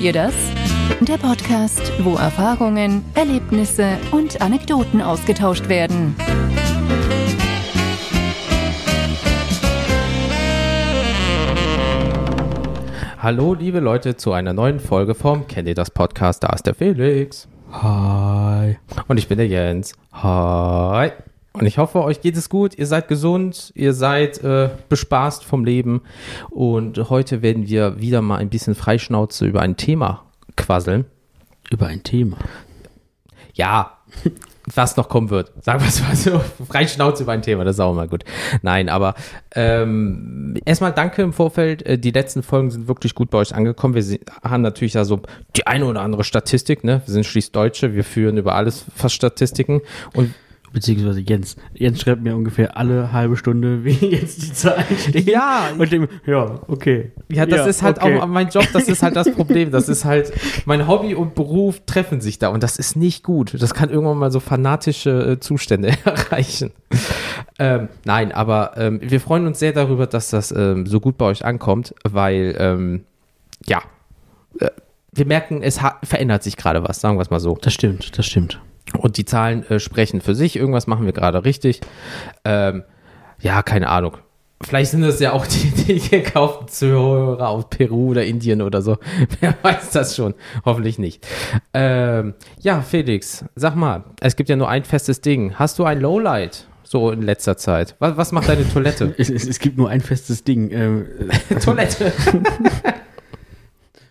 Ihr das? Der Podcast, wo Erfahrungen, Erlebnisse und Anekdoten ausgetauscht werden. Hallo, liebe Leute, zu einer neuen Folge vom Kennt ihr das Podcast? Da ist der Felix. Hi. Und ich bin der Jens. Hi. Und ich hoffe, euch geht es gut, ihr seid gesund, ihr seid äh, bespaßt vom Leben. Und heute werden wir wieder mal ein bisschen Freischnauze über ein Thema quasseln. Über ein Thema. Ja, was noch kommen wird. Sagen wir es mal so. Freischnauze über ein Thema, das ist auch mal gut. Nein, aber ähm, erstmal danke im Vorfeld. Äh, Die letzten Folgen sind wirklich gut bei euch angekommen. Wir haben natürlich ja so die eine oder andere Statistik, ne? Wir sind schließlich Deutsche, wir führen über alles fast Statistiken. Und Beziehungsweise Jens. Jens schreibt mir ungefähr alle halbe Stunde, wie jetzt die Zahlen stehen. Ja. Und dem, ja, okay. Ja, das ist halt okay. auch mein Job, das ist halt das Problem. Das ist halt, mein Hobby und Beruf treffen sich da und das ist nicht gut. Das kann irgendwann mal so fanatische äh, Zustände erreichen. Ähm, nein, aber ähm, wir freuen uns sehr darüber, dass das ähm, so gut bei euch ankommt, weil, ähm, ja, äh, wir merken, es verändert sich gerade was, sagen wir es mal so. Das stimmt, das stimmt. Und die Zahlen äh, sprechen für sich. Irgendwas machen wir gerade richtig. Ähm, ja, keine Ahnung. Vielleicht sind das ja auch die, die gekauften Zuhörer aus Peru oder Indien oder so. Wer weiß das schon? Hoffentlich nicht. Ähm, ja, Felix, sag mal, es gibt ja nur ein festes Ding. Hast du ein Lowlight so in letzter Zeit? Was, was macht deine Toilette? Es, es, es gibt nur ein festes Ding. Ähm, Toilette.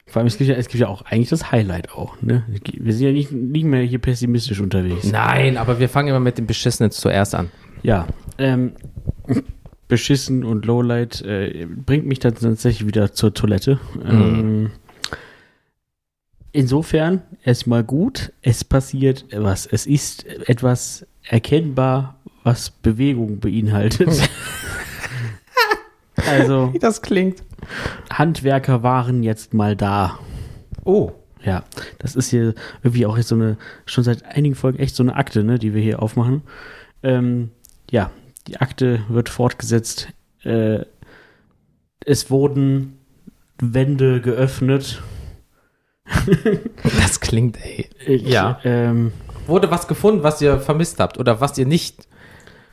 Vor allem, es gibt, ja, es gibt ja auch eigentlich das Highlight auch. Ne? Wir sind ja nicht, nicht mehr hier pessimistisch unterwegs. Nein, aber wir fangen immer mit dem Beschissenen zuerst an. Ja, ähm, beschissen und Lowlight äh, bringt mich dann tatsächlich wieder zur Toilette. Ähm, insofern erstmal gut, es passiert was. Es ist etwas erkennbar, was Bewegung beinhaltet. also, Wie das klingt. Handwerker waren jetzt mal da. Oh. Ja, das ist hier irgendwie auch jetzt so eine, schon seit einigen Folgen echt so eine Akte, ne, die wir hier aufmachen. Ähm, ja, die Akte wird fortgesetzt. Äh, es wurden Wände geöffnet. Das klingt, ey. Ich, Ja. Ähm, Wurde was gefunden, was ihr vermisst habt oder was ihr nicht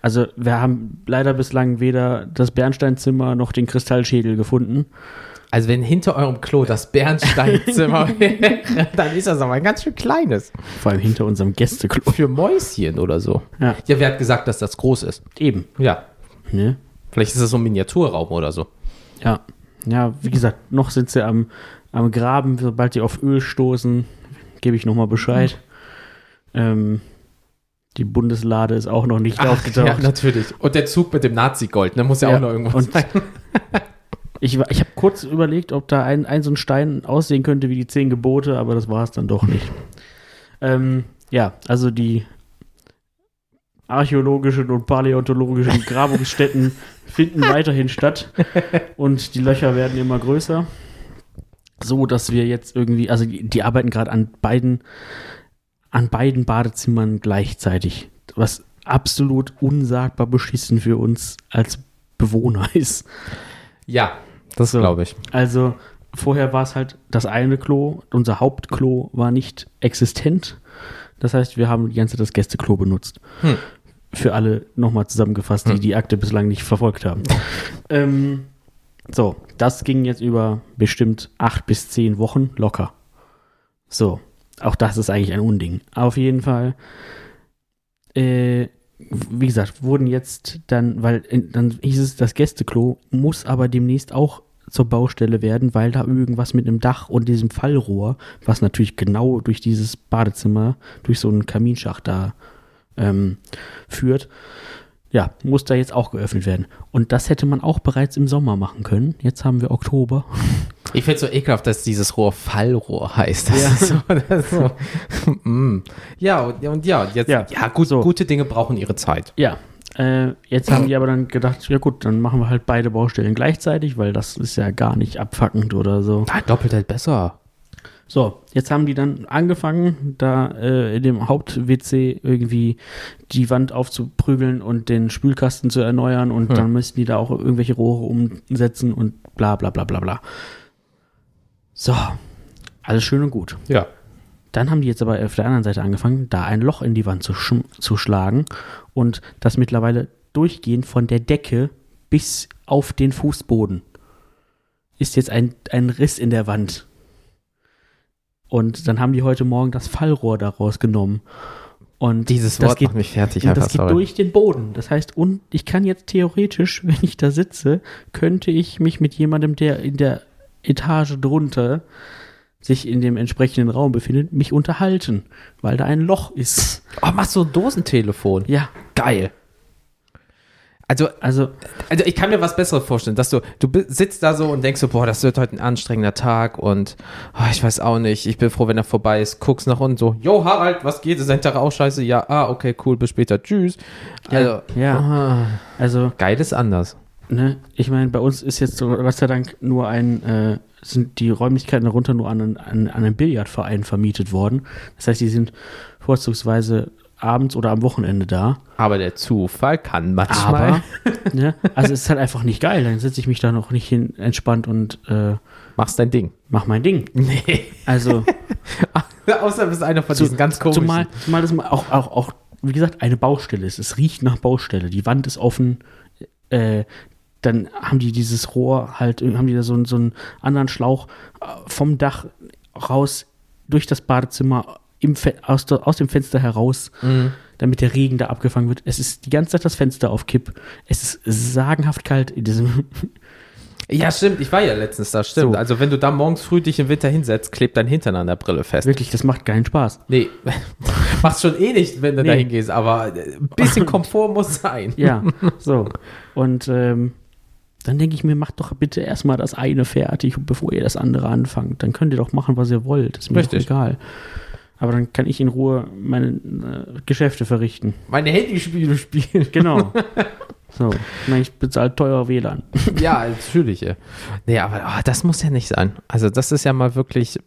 also wir haben leider bislang weder das Bernsteinzimmer noch den Kristallschädel gefunden. Also wenn hinter eurem Klo das Bernsteinzimmer wäre, dann ist das aber ein ganz schön kleines. Vor allem hinter unserem Gästeklo. Für Mäuschen oder so. Ja, Ja, wer hat gesagt, dass das groß ist? eben. Ja, Ne? vielleicht ist das so ein Miniaturraum oder so. Ja, ja, wie gesagt, noch sind sie am, am Graben. Sobald die auf Öl stoßen, gebe ich nochmal Bescheid. Ähm, die Bundeslade ist auch noch nicht ja, aufgetaucht. natürlich. Und der Zug mit dem Nazi-Gold, ne, muss ja, Ja, auch noch irgendwo sein. ich ich habe kurz überlegt, ob da ein, ein so ein Stein aussehen könnte wie die zehn Gebote, aber das war es dann doch nicht. Ähm, ja, also die archäologischen und paläontologischen Grabungsstätten finden weiterhin statt und die Löcher werden immer größer. So, dass wir jetzt irgendwie, also die, die arbeiten gerade an beiden, an beiden Badezimmern gleichzeitig, was absolut unsagbar beschissen für uns als Bewohner ist. Ja, das So. glaube ich. Also vorher war es halt das eine Klo, unser Hauptklo war nicht existent. Das heißt, wir haben die ganze Zeit das Gästeklo benutzt. Hm. Für alle nochmal zusammengefasst, die Hm. die Akte bislang nicht verfolgt haben. ähm, so, das ging jetzt über bestimmt acht bis zehn Wochen locker. So, auch das ist eigentlich ein Unding. Auf jeden Fall, äh, wie gesagt, wurden jetzt dann, weil dann hieß es, das Gästeklo muss aber demnächst auch zur Baustelle werden, weil da irgendwas mit dem Dach und diesem Fallrohr, was natürlich genau durch dieses Badezimmer, durch so einen Kaminschacht da ähm, führt, ja, muss da jetzt auch geöffnet werden. Und das hätte man auch bereits im Sommer machen können. Jetzt haben wir Oktober. Ich finde es so ekelhaft, dass dieses Rohr Fallrohr heißt. Das Ja. ist so, das ist so. mm. Ja, und, und ja, jetzt, ja, Ja, gut, so. gute Dinge brauchen ihre Zeit. Ja, äh, jetzt haben die aber dann gedacht, ja gut, dann machen wir halt beide Baustellen gleichzeitig, weil das ist ja gar nicht abfuckend oder so. Ah, doppelt halt besser. So, jetzt haben die dann angefangen, da äh, in dem Haupt-WC irgendwie die Wand aufzuprügeln und den Spülkasten zu erneuern und Hm. dann müssten die da auch irgendwelche Rohre umsetzen und bla bla bla bla bla. So, Alles schön und gut. Ja. Dann haben die jetzt aber auf der anderen Seite angefangen, da ein Loch in die Wand zu, schm- zu schlagen und das mittlerweile durchgehend von der Decke bis auf den Fußboden ist jetzt ein, ein Riss in der Wand. Und dann haben die heute Morgen das Fallrohr daraus genommen. Und Dieses das Wort geht, macht mich fertig. und einfach, das geht sorry. durch den Boden. Das heißt, und ich kann jetzt theoretisch, wenn ich da sitze, könnte ich mich mit jemandem, der in der Etage drunter sich in dem entsprechenden Raum befindet, mich unterhalten, weil da ein Loch ist. Oh, machst du ein Dosentelefon? Ja, Geil. Also, also also ich kann mir was Besseres vorstellen, dass du, du sitzt da so und denkst so, boah, das wird heute ein anstrengender Tag und oh, ich weiß auch nicht, ich bin froh, wenn er vorbei ist, guckst nach unten so, yo Harald, was geht, ist dein Tag auch scheiße? Ja, ah, okay, cool, bis später, tschüss. Also, ja. ah, also geil ist anders. Ne, ich meine, bei uns ist jetzt so, Gott sei Dank nur ein, äh, sind die Räumlichkeiten darunter nur an, einen- an, an einen Billardverein vermietet worden. Das heißt, die sind vorzugsweise abends oder am Wochenende da. Aber der Zufall kann manchmal. Aber, ne, also es ist halt einfach nicht geil. Dann setze ich mich da noch nicht hin, entspannt und äh, Machst dein Ding. mach mein Ding. Nee. Also, Außer bist einer von diesen ganz komischen. zumal, zumal das auch, auch, auch, wie gesagt, eine Baustelle ist. Es riecht nach Baustelle. Die Wand ist offen. Äh, dann haben die dieses Rohr halt, haben die da so, einen- so einen anderen Schlauch äh, vom Dach raus durch das Badezimmer aus, aus dem Fenster heraus, Mhm. damit der Regen da abgefangen wird. Es ist die ganze Zeit das Fenster auf Kipp. Es ist sagenhaft kalt in diesem. Ja, stimmt, ich war ja letztens da, stimmt. So. Also wenn du da morgens früh dich im Winter hinsetzt, klebt dein Hintern an der Brille fest. Wirklich, das macht keinen Spaß. Nee, machst schon eh nicht, wenn du Nee. da hingehst, aber ein bisschen Komfort muss sein. Ja, so. Und ähm, dann denke ich mir, macht doch bitte erstmal das eine fertig, bevor ihr das andere anfangt. Dann könnt ihr doch machen, was ihr wollt. ist mir doch Richtig. egal. Aber dann kann ich in Ruhe meine äh, Geschäfte verrichten. Meine Handyspiele spielen. Genau. so. Ich meine, ich bezahle teuer WLAN. ja, natürlich. ja. Nee, aber ah, das muss ja nicht sein. Also das ist ja mal wirklich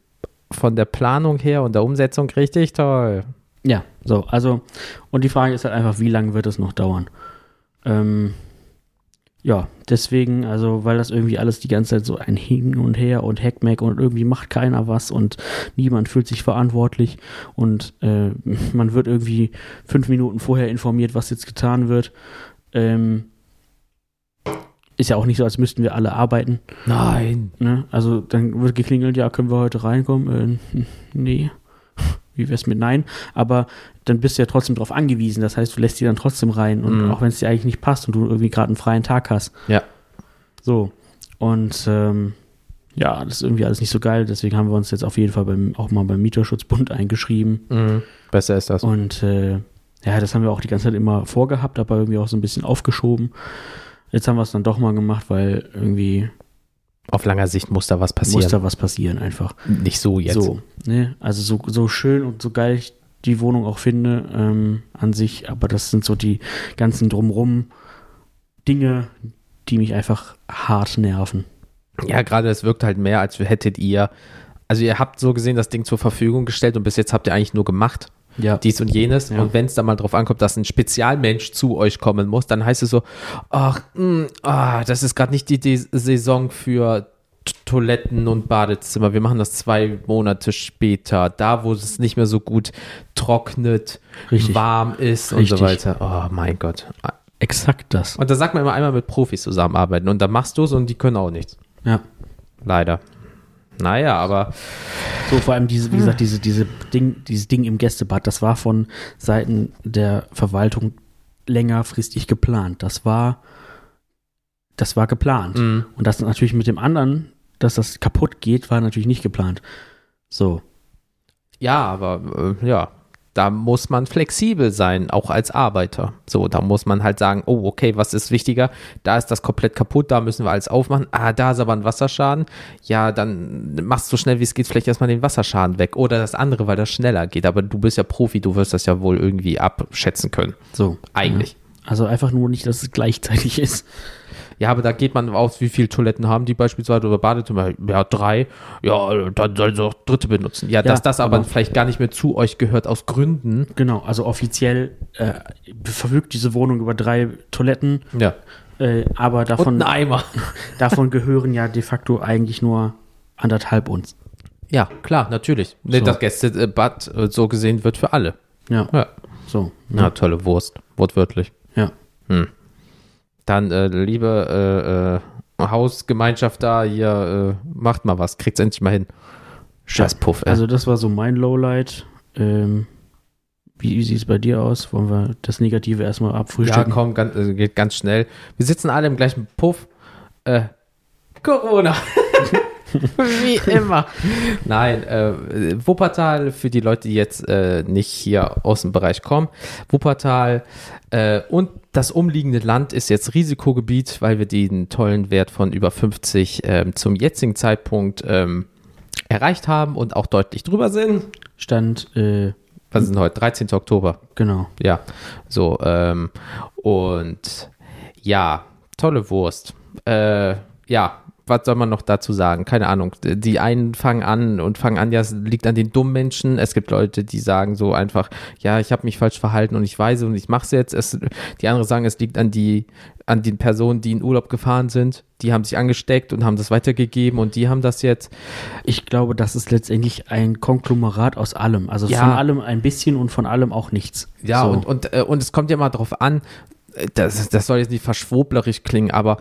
von der Planung her und der Umsetzung richtig toll. Ja, so. Also, und die Frage ist halt einfach, wie lange wird es noch dauern? Ähm, ja, deswegen, also, weil das irgendwie alles die ganze Zeit so ein Hin und Her und Hackmack und irgendwie macht keiner was und niemand fühlt sich verantwortlich und äh, man wird irgendwie fünf Minuten vorher informiert, was jetzt getan wird. Ähm, ist ja auch nicht so, als müssten wir alle arbeiten. Nein. Ne? Also dann wird geklingelt, ja, können wir heute reinkommen? Äh, nee. Wie wär's mit Nein? Aber dann bist du ja trotzdem darauf angewiesen. Das heißt, du lässt die dann trotzdem rein. Und Mhm. auch wenn es dir eigentlich nicht passt und du irgendwie gerade einen freien Tag hast. Ja. So. Und ähm, ja, das ist irgendwie alles nicht so geil. Deswegen haben wir uns jetzt auf jeden Fall beim, auch mal beim Mieterschutzbund eingeschrieben. Mhm. Besser ist das. Und äh, ja, das haben wir auch die ganze Zeit immer vorgehabt, aber irgendwie auch so ein bisschen aufgeschoben. Jetzt haben wir es dann doch mal gemacht, weil irgendwie Auf langer Sicht muss da was passieren. muss da was passieren einfach. Nicht so jetzt. So, ne? Also so, so schön und so geil ich die Wohnung auch finde ähm, an sich, aber das sind so die ganzen drumrum Dinge, die mich einfach hart nerven. Ja, gerade es wirkt halt mehr, als hättet ihr, also ihr habt so gesehen das Ding zur Verfügung gestellt und bis jetzt habt ihr eigentlich nur gemacht, Ja. dies und jenes. Ja. Und wenn es dann mal drauf ankommt, dass ein Spezialmensch zu euch kommen muss, dann heißt es so, ach, mh, ah, das ist gerade nicht die, die Saison für Toiletten und Badezimmer. Wir machen das zwei Monate später, da wo es nicht mehr so gut trocknet, Richtig. warm ist und Richtig. so weiter. Oh mein Gott. Exakt das. Und da sagt man immer einmal mit Profis zusammenarbeiten und dann machst du es und die können auch nichts. Ja. Leider. Naja, aber So, vor allem diese, wie gesagt, diese, diese Ding, dieses Ding im Gästebad, das war von Seiten der Verwaltung längerfristig geplant. Das war, das war geplant. mh, Und das natürlich mit dem anderen, dass das kaputt geht, war natürlich nicht geplant. So. ja, aber äh, ja, da muss man flexibel sein, auch als Arbeiter. So, da muss man halt sagen, oh, okay, was ist wichtiger? Da ist das komplett kaputt, da müssen wir alles aufmachen. Ah, da ist aber ein Wasserschaden. Ja, dann machst du so schnell wie es geht vielleicht erstmal den Wasserschaden weg. Oder das andere, weil das schneller geht. Aber du bist ja Profi, du wirst das ja wohl irgendwie abschätzen können. So. Eigentlich. Also einfach nur nicht, dass es gleichzeitig ist. Ja, aber da geht man aus, wie viele Toiletten haben die beispielsweise oder Badezimmer? Ja, drei. Ja, dann sollen sie auch dritte benutzen. Ja, dass das aber, aber- vielleicht gar nicht mehr zu euch gehört aus Gründen. Genau, also offiziell äh, verfügt diese Wohnung über drei Toiletten, Ja. äh, aber davon, davon gehören ja de facto eigentlich nur anderthalb uns. Ja, klar, natürlich. So. Das Gästebad äh, so gesehen wird für alle. Ja, Ja. so. Na, tolle Wurst, wortwörtlich. Ja. Hm. Dann, äh, liebe äh, äh, Hausgemeinschaft da, hier, äh, macht mal was, kriegt's endlich mal hin. Scheiß Puff, ey. Also das war so mein Lowlight. Ähm, wie sieht es bei dir aus? Wollen wir das Negative erstmal ja, abfrühstücken? komm, ganz, äh, geht ganz schnell. Wir sitzen alle im gleichen Puff. Äh, Corona. Wie immer. Nein, äh, Wuppertal, für die Leute, die jetzt äh, nicht hier aus dem Bereich kommen, Wuppertal äh, und das umliegende Land ist jetzt Risikogebiet, weil wir den tollen Wert von über 50 ähm, zum jetzigen Zeitpunkt ähm, erreicht haben und auch deutlich drüber sind. Stand, äh, Was ist denn heute? 13. Oktober. genau. Ja, so, ähm, und ja, tolle Wurst. Äh, ja, was soll man noch dazu sagen? Keine Ahnung. Die einen fangen an und fangen an, ja, es liegt an den dummen Menschen. Es gibt Leute, die sagen so einfach, ja, ich habe mich falsch verhalten und ich weiß und ich mache es jetzt. Es, die anderen sagen, es liegt an die an den Personen, die in Urlaub gefahren sind. Die haben sich angesteckt und haben das weitergegeben und die haben das jetzt. Ich glaube, das ist letztendlich ein Konglomerat aus allem. Also Ja. von allem ein bisschen und von allem auch nichts. Ja, so. und, und, äh, und es kommt ja mal drauf an, äh, das, das soll jetzt nicht verschwoblerisch klingen, aber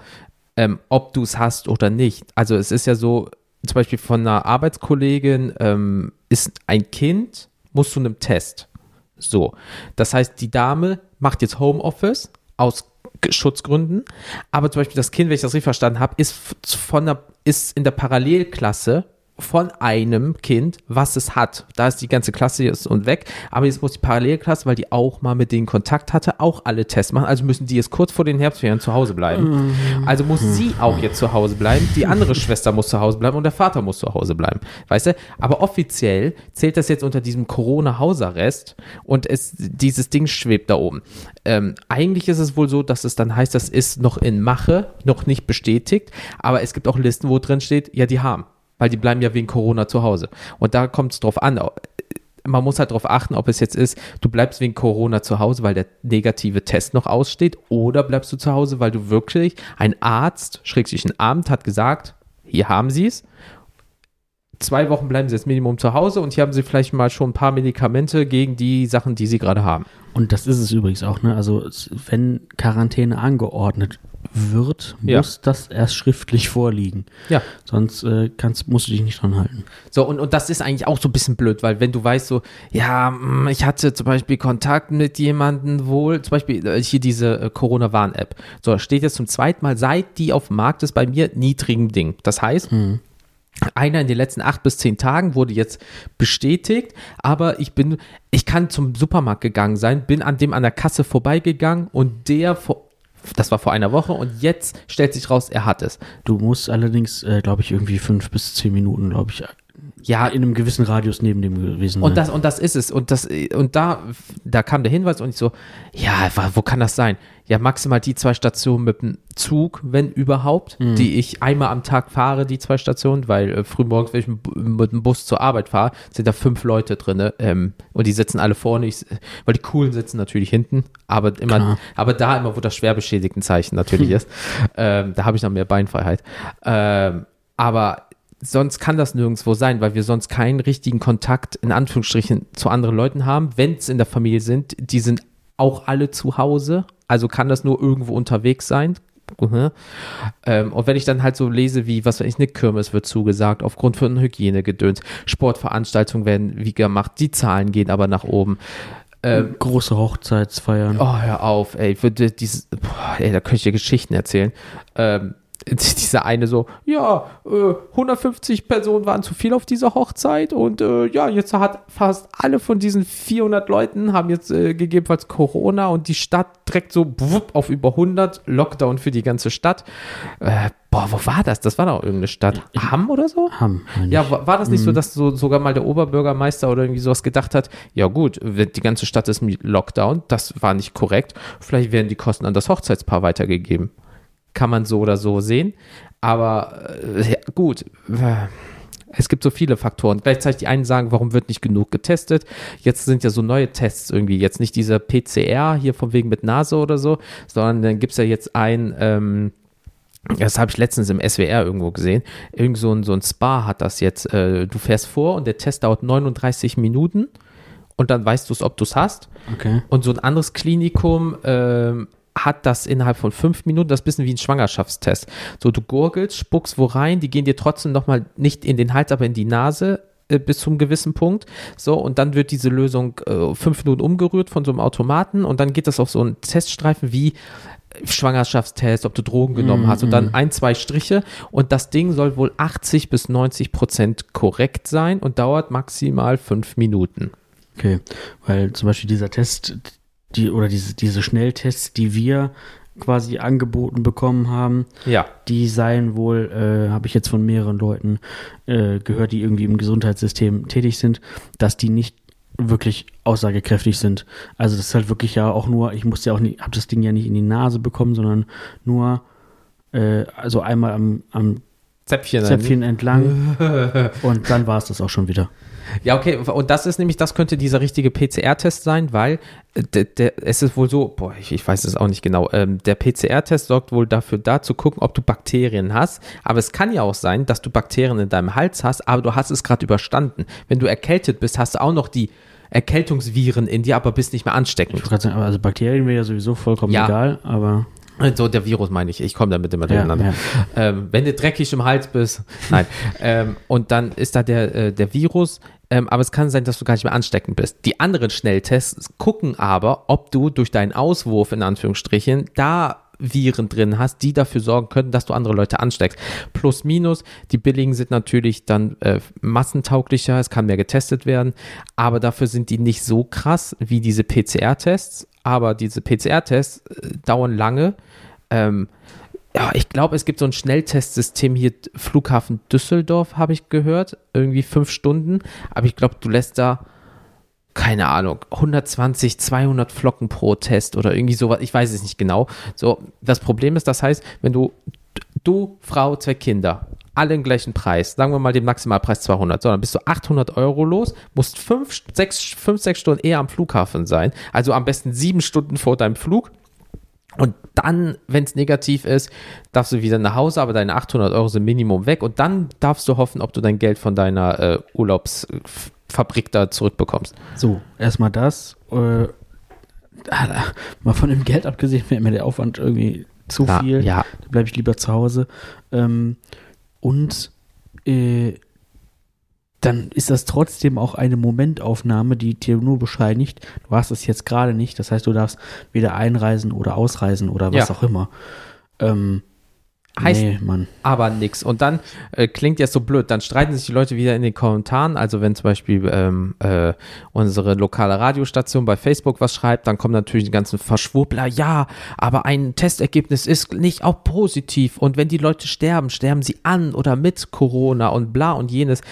ähm, ob du es hast oder nicht. Also es ist ja so, zum Beispiel von einer Arbeitskollegin ähm, ist ein Kind, muss zu einem Test. So. Das heißt, die Dame macht jetzt Homeoffice aus Schutzgründen, aber zum Beispiel das Kind, wenn ich das richtig verstanden habe, ist, ist in der Parallelklasse von einem Kind, was es hat. Da ist die ganze Klasse jetzt und weg, aber jetzt muss die Parallelklasse, weil die auch mal mit denen Kontakt hatte, auch alle Tests machen. Also müssen die jetzt kurz vor den Herbstferien zu Hause bleiben. Also muss sie auch jetzt zu Hause bleiben. Die andere Schwester muss zu Hause bleiben und der Vater muss zu Hause bleiben. Weißt du? Aber offiziell zählt das jetzt unter diesem Corona-Hausarrest und es, dieses Ding schwebt da oben. Ähm, eigentlich ist es wohl so, dass es dann heißt, das ist noch in Mache, noch nicht bestätigt, aber es gibt auch Listen, wo drin steht, ja, die haben, weil die bleiben ja wegen Corona zu Hause. Und da kommt es drauf an. Man muss halt darauf achten, ob es jetzt ist, du bleibst wegen Corona zu Hause, weil der negative Test noch aussteht, oder bleibst du zu Hause, weil du wirklich, ein Arzt, schrägstrich ein Amt, hat gesagt, hier haben sie es. Zwei Wochen bleiben sie jetzt Minimum zu Hause und hier haben sie vielleicht mal schon ein paar Medikamente gegen die Sachen, die sie gerade haben. Und das ist es übrigens auch, ne? Also wenn Quarantäne angeordnet wird, Ja. muss das erst schriftlich vorliegen. Ja. Sonst äh, kannst, musst du dich nicht dran halten. So, und, und das ist eigentlich auch so ein bisschen blöd, weil wenn du weißt, so, ja, mm, ich hatte zum Beispiel Kontakt mit jemandem wohl, zum Beispiel äh, hier diese äh, Corona-Warn-App. So, steht jetzt zum zweiten Mal, seit die auf dem Markt ist, bei mir niedrigem Ding. Das heißt, einer in den letzten acht bis zehn Tagen wurde jetzt bestätigt, aber ich bin, ich kann zum Supermarkt gegangen sein, bin an dem an der Kasse vorbeigegangen und der vor, das war vor einer Woche und jetzt stellt sich raus, er hat es. Du musst allerdings, äh, glaube ich, irgendwie fünf bis zehn Minuten, glaube ich, Ja, in einem gewissen Radius neben dem gewesen Und sein. das, und das ist es. Und das, und da, da kam der Hinweis und ich so, ja, wo kann das sein? Ja, maximal die zwei Stationen mit dem Zug, wenn überhaupt, die ich einmal am Tag fahre, die zwei Stationen, weil äh, frühmorgens, wenn ich mit dem Bu- mit dem Bus zur Arbeit fahre, sind da fünf Leute drin. Ähm, und die sitzen alle vorne, ich, weil die coolen sitzen natürlich hinten, aber immer, Klar. aber da immer, wo das schwer beschädigten Zeichen natürlich ist, ähm, da habe ich noch mehr Beinfreiheit. Ähm, aber sonst kann das nirgendwo sein, weil wir sonst keinen richtigen Kontakt in Anführungsstrichen zu anderen Leuten haben. Wenn es in der Familie sind, die sind auch alle zu Hause, also kann das nur irgendwo unterwegs sein. Mhm. Ähm, und wenn ich dann halt so lese, wie, was weiß ich, eine Kirmes wird zugesagt, aufgrund von Hygienegedöns, Sportveranstaltungen werden wie gemacht, die Zahlen gehen aber nach oben. Ähm, Große Hochzeitsfeiern. Oh, hör auf, ey. Ich würde dieses, boah, ey, da könnte ich dir Geschichten erzählen. Ähm, dieser eine so, ja, äh, 150 Personen waren zu viel auf dieser Hochzeit und äh, ja, jetzt hat fast alle von diesen 400 Leuten haben jetzt äh, gegebenenfalls Corona und die Stadt direkt so wupp, auf über 100, Lockdown für die ganze Stadt. Äh, boah, wo war das? Das war doch irgendeine Stadt. Hamm oder so? Meine Ja, war, war das nicht so, dass so sogar mal der Oberbürgermeister oder irgendwie sowas gedacht hat, ja gut, die ganze Stadt ist im Lockdown, das war nicht korrekt, vielleicht werden die Kosten an das Hochzeitspaar weitergegeben. Kann man so oder so sehen, aber äh, gut, äh, es gibt so viele Faktoren. Gleichzeitig die einen sagen, warum wird nicht genug getestet? Jetzt sind ja so neue Tests irgendwie, jetzt nicht dieser PCR hier von wegen mit Nase oder so, sondern dann gibt es ja jetzt ein, ähm, das habe ich letztens im SWR irgendwo gesehen. Irgend so ein, so ein Spa hat das jetzt. Äh, du fährst vor und der Test dauert 39 Minuten und dann weißt du es, ob du es hast. Okay. Und so ein anderes Klinikum ähm, hat das innerhalb von fünf Minuten, das ist ein bisschen wie ein Schwangerschaftstest. So, du gurgelst, spuckst wo rein, die gehen dir trotzdem nochmal nicht in den Hals, aber in die Nase äh, bis zum gewissen Punkt. So, und dann wird diese Lösung äh, fünf Minuten umgerührt von so einem Automaten und dann geht das auf so einen Teststreifen wie Schwangerschaftstest, ob du Drogen genommen hast und dann ein, zwei Striche und das Ding soll wohl 80 bis 90 Prozent korrekt sein und dauert maximal fünf Minuten. Okay, weil zum Beispiel dieser Test, die oder diese, diese Schnelltests, die wir quasi angeboten bekommen haben, Ja. die seien wohl, äh, habe ich jetzt von mehreren Leuten äh, gehört, die irgendwie im Gesundheitssystem tätig sind, dass die nicht wirklich aussagekräftig sind. Also das ist halt wirklich ja auch nur, ich musste ja auch nicht, habe das Ding ja nicht in die Nase bekommen, sondern nur äh, also einmal am, am Zäpfchen. Zäpfchen entlang und dann war es das auch schon wieder. Ja, okay, und das ist nämlich, das könnte dieser richtige PCR-Test sein, weil äh, der, der, es ist wohl so, boah, ich, ich weiß es auch nicht genau, ähm, der PCR-Test sorgt wohl dafür da zu gucken, ob du Bakterien hast, aber es kann ja auch sein, dass du Bakterien in deinem Hals hast, aber du hast es gerade überstanden. Wenn du erkältet bist, hast du auch noch die Erkältungsviren in dir, aber bist nicht mehr Ich ansteckend. gerade sagen, also Bakterien wäre ja sowieso vollkommen Ja. egal, aber So, der Virus meine ich. Ich komme damit immer Ja, durcheinander. Ähm, wenn du dreckig im Hals bist, nein. ähm, und dann ist da der, äh, der Virus, ähm, aber es kann sein, dass du gar nicht mehr ansteckend bist. Die anderen Schnelltests gucken aber, ob du durch deinen Auswurf, in Anführungsstrichen, da Viren drin hast, die dafür sorgen können, dass du andere Leute ansteckst. Plus, minus, die billigen sind natürlich dann äh, massentauglicher, es kann mehr getestet werden, aber dafür sind die nicht so krass wie diese PCR-Tests. Aber diese PCR-Tests äh, dauern lange. Ähm, ja, ich glaube, es gibt so ein Schnelltestsystem hier, Flughafen Düsseldorf, habe ich gehört. Irgendwie fünf Stunden. Aber ich glaube, du lässt da, keine Ahnung, 120, 200 Flocken pro Test oder irgendwie sowas. Ich weiß es nicht genau. So, das Problem ist, das heißt, wenn du, du, Frau, zwei Kinder, alle im gleichen Preis, sagen wir mal den Maximalpreis 200, so, dann bist du 800 Euro los, musst fünf, sechs, fünf, sechs Stunden eher am Flughafen sein. Also am besten sieben Stunden vor deinem Flug. Und dann, wenn es negativ ist, darfst du wieder nach Hause, aber deine 800 Euro sind Minimum weg. Und dann darfst du hoffen, ob du dein Geld von deiner äh, Urlaubsfabrik da zurückbekommst. So, erstmal das. Äh, mal von dem Geld abgesehen, wäre mir der Aufwand irgendwie zu Ja, viel. ja. Da bleibe ich lieber zu Hause. Ähm, und äh, dann ist das trotzdem auch eine Momentaufnahme, die dir nur bescheinigt, du hast es jetzt gerade nicht. Das heißt, du darfst weder einreisen oder ausreisen oder was Ja. auch immer. Ähm, Heißt- nee, Mann. aber nix. Und dann äh, klingt jetzt so blöd, dann streiten sich die Leute wieder in den Kommentaren. Also wenn zum Beispiel ähm, äh, unsere lokale Radiostation bei Facebook was schreibt, dann kommen natürlich die ganzen Verschwurbler, ja, aber ein Testergebnis ist nicht auch positiv. Und wenn die Leute sterben, sterben sie an oder mit Corona und bla und jenes.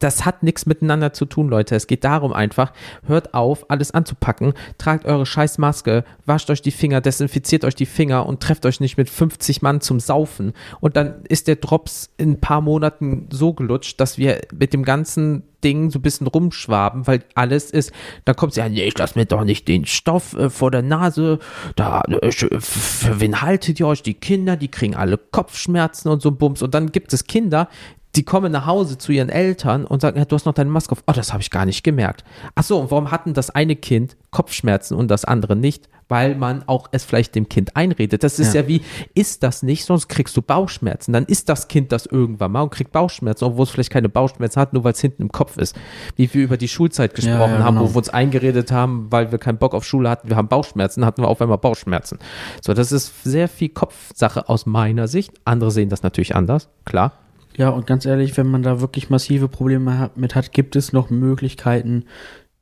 Das hat nichts miteinander zu tun, Leute. Es geht darum einfach, hört auf, alles anzupacken, tragt eure scheiß Maske, wascht euch die Finger, desinfiziert euch die Finger und trefft euch nicht mit 50 Mann zum Saufen. Und dann ist der Drops in ein paar Monaten so gelutscht, dass wir mit dem ganzen Ding so ein bisschen rumschwaben, weil alles ist, da kommt sie ja, nee, ich lass mir doch nicht den Stoff äh, vor der Nase, da, äh, sch- für wen haltet ihr euch? Die Kinder, die kriegen alle Kopfschmerzen und so Bums. Und dann gibt es Kinder, die kommen nach Hause zu ihren Eltern und sagen, ja, du hast noch deine Maske auf. Oh, das habe ich gar nicht gemerkt. Ach so, und warum hatten das eine Kind Kopfschmerzen und das andere nicht? Weil man auch es vielleicht dem Kind einredet. Das ist ja, Ja. wie, ist das nicht, sonst kriegst du Bauchschmerzen. Dann ist das Kind das irgendwann mal und kriegt Bauchschmerzen, obwohl es vielleicht keine Bauchschmerzen hat, nur weil es hinten im Kopf ist. Wie wir über die Schulzeit gesprochen ja, haben, genau. wo wir uns eingeredet haben, weil wir keinen Bock auf Schule hatten, wir haben Bauchschmerzen, hatten wir auf einmal Bauchschmerzen. So, das ist sehr viel Kopfsache aus meiner Sicht. Andere sehen das natürlich anders, klar. Ja, und ganz ehrlich, wenn man da wirklich massive Probleme hat, mit hat, gibt es noch Möglichkeiten,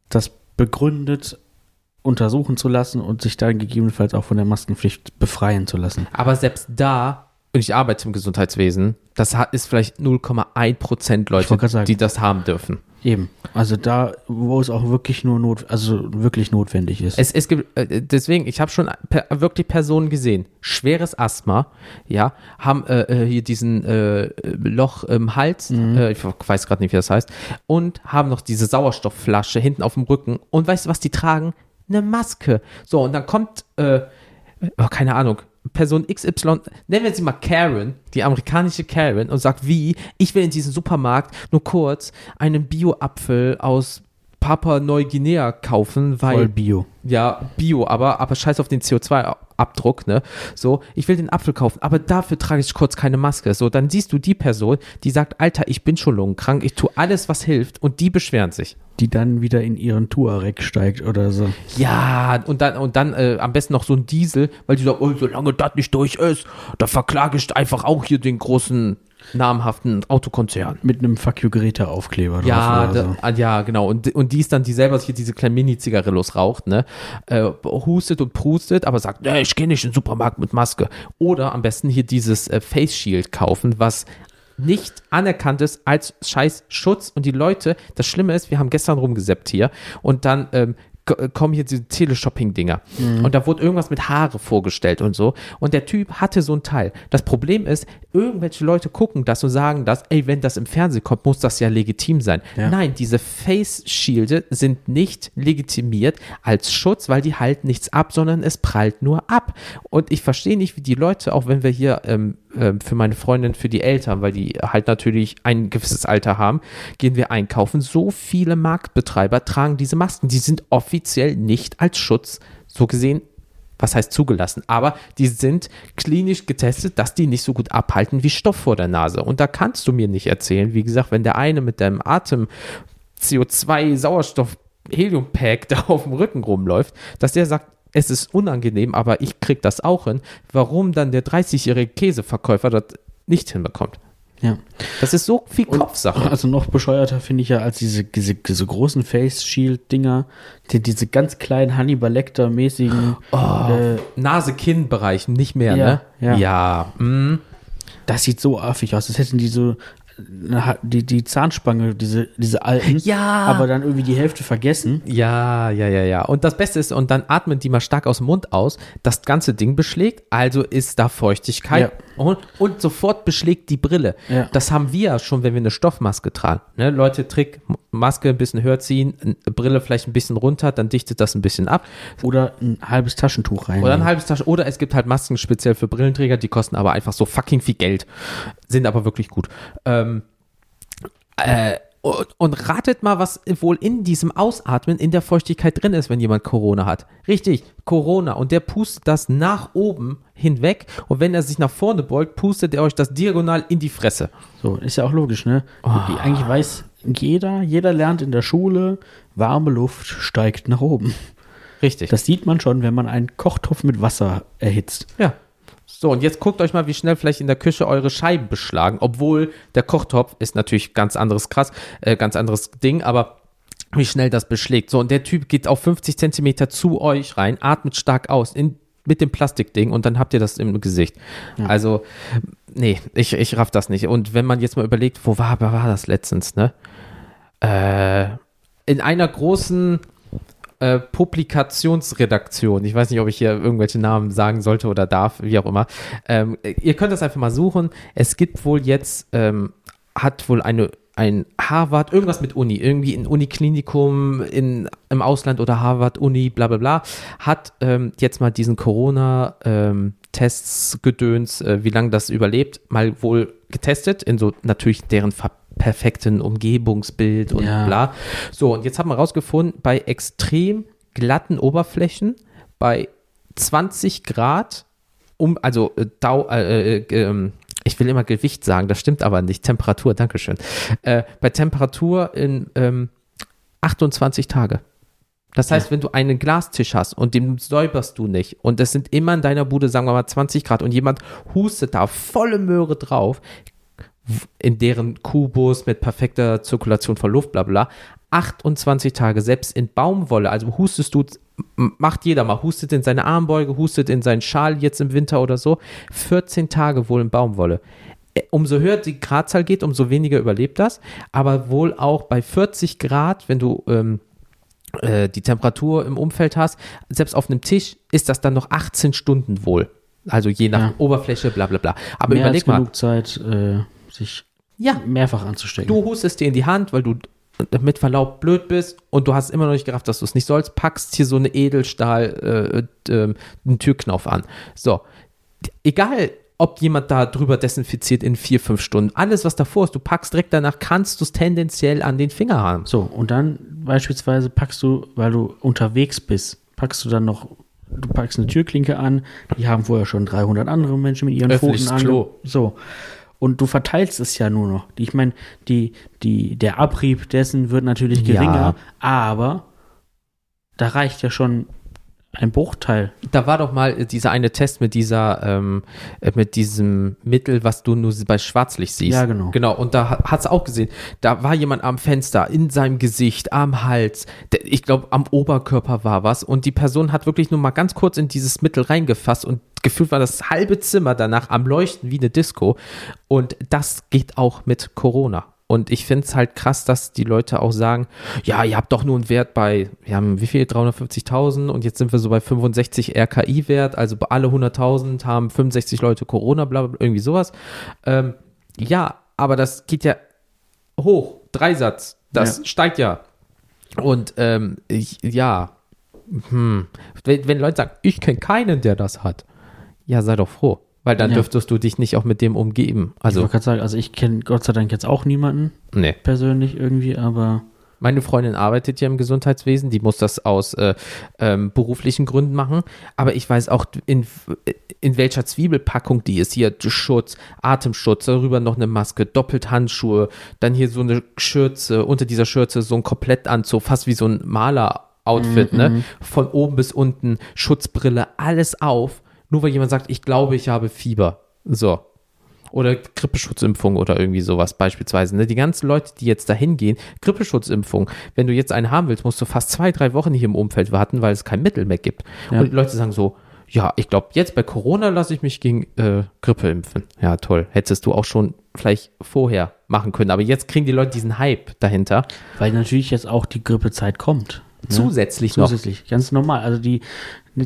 das begründet untersuchen zu lassen und sich dann gegebenenfalls auch von der Maskenpflicht befreien zu lassen. Aber selbst da, und ich arbeite im Gesundheitswesen, das ist vielleicht 0,1 Prozent Leute, die das haben dürfen. Eben. Also da, wo es auch wirklich nur not, also wirklich notwendig ist. Es, es gibt, äh, deswegen, ich habe schon wirklich Personen gesehen, schweres Asthma, ja, haben äh, äh, hier diesen äh, Loch im Hals, äh, ich weiß gerade nicht, wie das heißt, und haben noch diese Sauerstoffflasche hinten auf dem Rücken. Und weißt du, was die tragen? Eine Maske. So, und dann kommt, äh, oh, keine Ahnung, Person XY, nennen wir sie mal Karen, die amerikanische Karen, und sagt, wie, ich will in diesem Supermarkt nur kurz einen Bio-Apfel aus Papua Neuguinea kaufen, weil Voll Bio. ja, Bio, aber, aber scheiß auf den CO2-Abdruck, ne? So, ich will den Apfel kaufen, aber dafür trage ich kurz keine Maske. So, dann siehst du die Person, die sagt, Alter, ich bin schon lungenkrank, ich tue alles, was hilft und die beschweren sich. Die dann wieder in ihren Touareg steigt oder so. Ja, und dann, und dann äh, am besten noch so ein Diesel, weil die sagen, oh, solange das nicht durch ist, da verklage ich einfach auch hier den großen namhaften Autokonzern. Mit einem Fuck you Greta Aufkleber Ja, drauf da, oder so. ah, ja, genau. Und, und die ist dann, die selber hier diese kleinen Mini-Zigarillos raucht, ne? Äh, hustet und prustet, aber sagt, nee, ich gehe nicht in den Supermarkt mit Maske. Oder am besten hier dieses äh, Face Shield kaufen, was nicht anerkannt ist als scheiß Schutz. Und die Leute, das Schlimme ist, wir haben gestern rumgeseppt hier und dann ähm, kommen hier diese Teleshopping-Dinger. Und da wurde irgendwas mit Haare vorgestellt und so. Und der Typ hatte so ein Teil. Das Problem ist, irgendwelche Leute gucken das und sagen das, ey, wenn das im Fernsehen kommt, muss das ja legitim sein. Ja. Nein, diese Face-Shielde sind nicht legitimiert als Schutz, weil die halten nichts ab, sondern es prallt nur ab. Und ich verstehe nicht, wie die Leute, auch wenn wir hier ähm, ähm, für meine Freundin, für die Eltern, weil die halt natürlich ein gewisses Alter haben, gehen wir einkaufen. So viele Marktbetreiber tragen diese Masken. Die sind offiziell nicht als Schutz so gesehen was heißt zugelassen, aber die sind klinisch getestet, dass die nicht so gut abhalten wie Stoff vor der Nase. Und da kannst du mir nicht erzählen, wie gesagt, wenn der eine mit dem Atem CO2 Sauerstoff Helium Pack da auf dem Rücken rumläuft, dass der sagt, es ist unangenehm, aber ich krieg das auch hin. Warum dann der 30-jährige Käseverkäufer das nicht hinbekommt? Ja. Das ist so viel Kopfsache. Also noch bescheuerter finde ich ja als diese, diese, diese großen Face Shield Dinger, die, diese ganz kleinen Hannibal Lecter mäßigen. Äh, Nase-Kinn-Bereich, nicht mehr, Ja, ne? ja. ja mm. das sieht so affig aus. Das hätten die so eine- die, die Zahnspange, diese, diese alten, Ja. aber dann irgendwie die Hälfte vergessen. Ja, ja, ja, ja. Und das Beste ist, und dann atmen die mal stark aus dem Mund aus, das ganze Ding beschlägt, also ist da Feuchtigkeit und, und sofort beschlägt die Brille. Ja. Das haben wir ja schon, wenn wir eine Stoffmaske tragen. Ne? Leute, Trick, Maske ein bisschen höher ziehen, Brille vielleicht ein bisschen runter, dann dichtet das ein bisschen ab. Oder ein halbes Taschentuch rein. Oder ein halbes Tasche. Oder es gibt halt Masken speziell für Brillenträger, die kosten aber einfach so fucking viel Geld. Sind aber wirklich gut. Ähm, äh, und, und ratet mal, was wohl in diesem Ausatmen in der Feuchtigkeit drin ist, wenn jemand Corona hat. Richtig, Corona. Und der pustet das nach oben hinweg. Und wenn er sich nach vorne beugt, pustet er euch das diagonal in die Fresse. So, ist ja auch logisch, ne? Die, eigentlich weiß jeder, jeder lernt in der Schule, warme Luft steigt nach oben. Richtig. Das sieht man schon, wenn man einen Kochtopf mit Wasser erhitzt. Ja. So, und jetzt guckt euch mal, wie schnell vielleicht in der Küche eure Scheiben beschlagen. Obwohl der Kochtopf ist natürlich ganz anderes krass, äh, ganz anderes Ding, aber wie schnell das beschlägt. So, und der Typ geht auf 50 Zentimeter zu euch rein, atmet stark aus in, mit dem Plastikding und dann habt ihr das im Gesicht. Also, nee, ich, ich raff das nicht. Und wenn man jetzt mal überlegt, wo war, war das letztens, ne? Äh, in einer großen äh, Publikationsredaktion. Ich weiß nicht, ob ich hier irgendwelche Namen sagen sollte oder darf, wie auch immer. Ähm, ihr könnt das einfach mal suchen. Es gibt wohl jetzt, ähm, hat wohl eine ein Harvard, irgendwas mit Uni, irgendwie ein Uniklinikum in, im Ausland oder Harvard-Uni, bla bla bla, hat ähm, jetzt mal diesen Corona-Tests gedöns, äh, wie lange das überlebt, mal wohl getestet, in so natürlich deren ver perfekten Umgebungsbild und Ja. bla. So, und jetzt haben wir rausgefunden, bei extrem glatten Oberflächen, bei 20 Grad, um, also äh, Dau, äh, äh, ähm, ich will immer Gewicht sagen, das stimmt aber nicht, Temperatur, Dankeschön. Äh, bei Temperatur in ähm, 28 Tage. Das heißt, wenn du einen Glastisch hast und den säuberst du nicht und es sind immer in deiner Bude, sagen wir mal 20 Grad und jemand hustet da volle Möhre drauf, in deren Kubus mit perfekter Zirkulation von Luft, bla bla, 28 Tage, selbst in Baumwolle, also hustest du, macht jeder mal, hustet in seine Armbeuge, hustet in seinen Schal jetzt im Winter oder so, 14 Tage wohl in Baumwolle. Äh, Umso höher die Gradzahl geht, umso weniger überlebt das, aber wohl auch bei 40 Grad, wenn du ähm, äh, die Temperatur im Umfeld hast, selbst auf einem Tisch ist das dann noch 18 Stunden wohl. Also je nach Ja. Oberfläche, bla bla bla. Aber Mehr überleg als mal, genug Zeit, äh, sich ja, mehrfach anzustecken. Du hustest dir in die Hand, weil du mit Verlaub blöd bist und du hast immer noch nicht gerafft, dass du es nicht sollst, packst hier so eine Edelstahl, äh, äh, einen Türknauf an. So, egal, ob jemand da drüber desinfiziert in vier, fünf Stunden. Alles, was davor ist, du packst direkt danach, kannst du es tendenziell an den Finger haben. So, und dann beispielsweise packst du, weil du unterwegs bist, packst du dann noch, du packst eine Türklinke an, die haben vorher schon 300 andere Menschen mit ihren Öffentliches Pfoten Klo. an. So. Und du verteilst es ja nur noch. Ich meine, die, die, der Abrieb dessen wird natürlich Ja. geringer, aber da reicht ja schon ein Bruchteil. Da war doch mal äh, dieser eine Test mit dieser, ähm, äh, mit diesem Mittel, was du nur bei Schwarzlicht siehst. Ja, genau. Genau, und da hat es auch gesehen, da war jemand am Fenster, in seinem Gesicht, am Hals, der, ich glaube, am Oberkörper war was und die Person hat wirklich nur mal ganz kurz in dieses Mittel reingefasst und gefühlt war das halbe Zimmer danach am Leuchten wie eine Disco und das geht auch mit Corona. Und ich finde es halt krass, dass die Leute auch sagen, ja, ihr habt doch nur einen Wert bei, wir haben wie viel, 350.000 und jetzt sind wir so bei 65 RKI-Wert, also bei alle 100.000 haben 65 Leute Corona, bla, bla, bla, irgendwie sowas. Ähm, ja, aber das geht ja hoch, Dreisatz, das Ja. steigt ja. Und ähm, ich, ja, hm. wenn, wenn Leute sagen, ich kenne keinen, der das hat, ja, sei doch froh, weil dann Ja. dürftest du dich nicht auch mit dem umgeben. ich Also, wollte gerade sagen, also ich kenne Gott sei Dank jetzt auch niemanden nee. persönlich irgendwie, aber Meine Freundin arbeitet ja im Gesundheitswesen, die muss das aus äh, ähm, beruflichen Gründen machen, aber ich weiß auch, in, in welcher Zwiebelpackung die ist. Hier Schutz, Atemschutz, darüber noch eine Maske, doppelt Handschuhe, dann hier so eine Schürze, unter dieser Schürze so ein Komplettanzug, fast wie so ein Maler-Outfit, ne? Von oben bis unten, Schutzbrille, alles auf, nur weil jemand sagt, ich glaube, ich habe Fieber. So. Oder Grippeschutzimpfung oder irgendwie sowas beispielsweise. Ne? Die ganzen Leute, die jetzt dahin gehen, Grippeschutzimpfung, wenn du jetzt eine haben willst, musst du fast zwei, drei Wochen hier im Umfeld warten, weil es kein Mittel mehr gibt. Ja. Und die Leute sagen so, ja, ich glaube, jetzt bei Corona lasse ich mich gegen äh, Grippe impfen. Ja, toll. Hättest du auch schon vielleicht vorher machen können. Aber jetzt kriegen die Leute diesen Hype dahinter. weil natürlich jetzt auch die Grippezeit kommt. ne? Zusätzlich noch. Zusätzlich, ganz normal. Also die,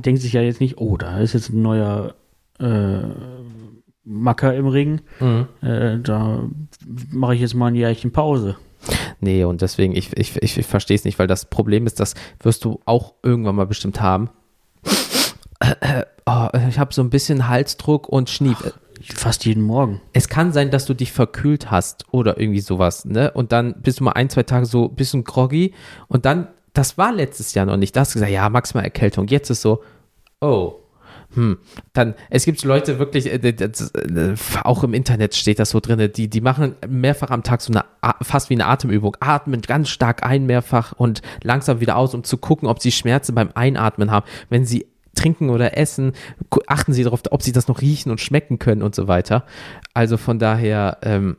denken sich ja jetzt nicht, oh, da ist jetzt ein neuer äh, Macker im Ring, Mhm. äh, da mache ich jetzt mal ein Jährchen Pause. Nee, und deswegen, ich, ich, ich, ich verstehe es nicht, weil das Problem ist, das wirst du auch irgendwann mal bestimmt haben. Oh, ich habe so ein bisschen Halsdruck und Schnief. Fast jeden Morgen. Es kann sein, dass du dich verkühlt hast oder irgendwie sowas, ne? Und dann bist du mal ein, zwei Tage so ein bisschen groggy und dann, das war letztes Jahr noch nicht. Da hast du gesagt, ja, maximal Erkältung. Jetzt ist so, oh, hm, dann, es gibt Leute wirklich, äh, äh, auch im Internet steht das so drin, die, die machen mehrfach am Tag so eine, fast wie eine Atemübung, atmen ganz stark ein mehrfach und langsam wieder aus, um zu gucken, ob sie Schmerzen beim Einatmen haben. Wenn sie trinken oder essen, achten sie darauf, ob sie das noch riechen und schmecken können und so weiter. Also von daher, ähm,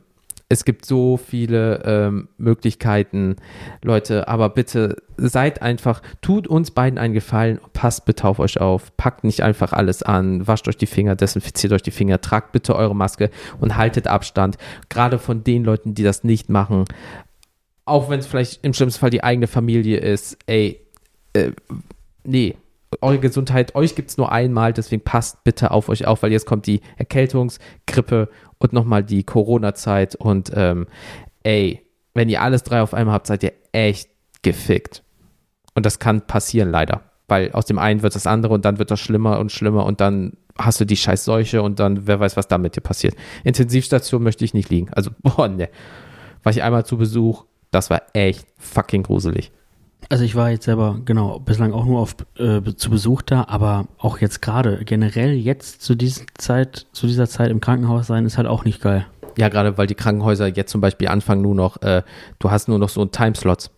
es gibt so viele ähm, Möglichkeiten, Leute, aber bitte seid einfach, tut uns beiden einen Gefallen, passt bitte auf euch auf, packt nicht einfach alles an, wascht euch die Finger, desinfiziert euch die Finger, tragt bitte eure Maske und haltet Abstand. Gerade von den Leuten, die das nicht machen, auch wenn es vielleicht im schlimmsten Fall die eigene Familie ist, ey, äh, nee, eure Gesundheit, euch gibt es nur einmal, deswegen passt bitte auf euch auf, weil jetzt kommt die Erkältungs-, Grippe und nochmal die Corona-Zeit und ähm, ey, wenn ihr alles drei auf einmal habt, seid ihr echt gefickt. Und das kann passieren leider, weil aus dem einen wird das andere und dann wird das schlimmer und schlimmer und dann hast du die scheiß Seuche und dann wer weiß, was da mit dir passiert. Intensivstation möchte ich nicht liegen. Also, boah, ne. War ich einmal zu Besuch, das war echt fucking gruselig. Also ich war jetzt selber, genau, bislang auch nur auf, äh, zu Besuch da, aber auch jetzt gerade, generell jetzt zu, diesen Zeit, zu dieser Zeit im Krankenhaus sein, ist halt auch nicht geil. Ja, gerade weil die Krankenhäuser jetzt zum Beispiel anfangen nur noch, äh, du hast nur noch so Timeslots.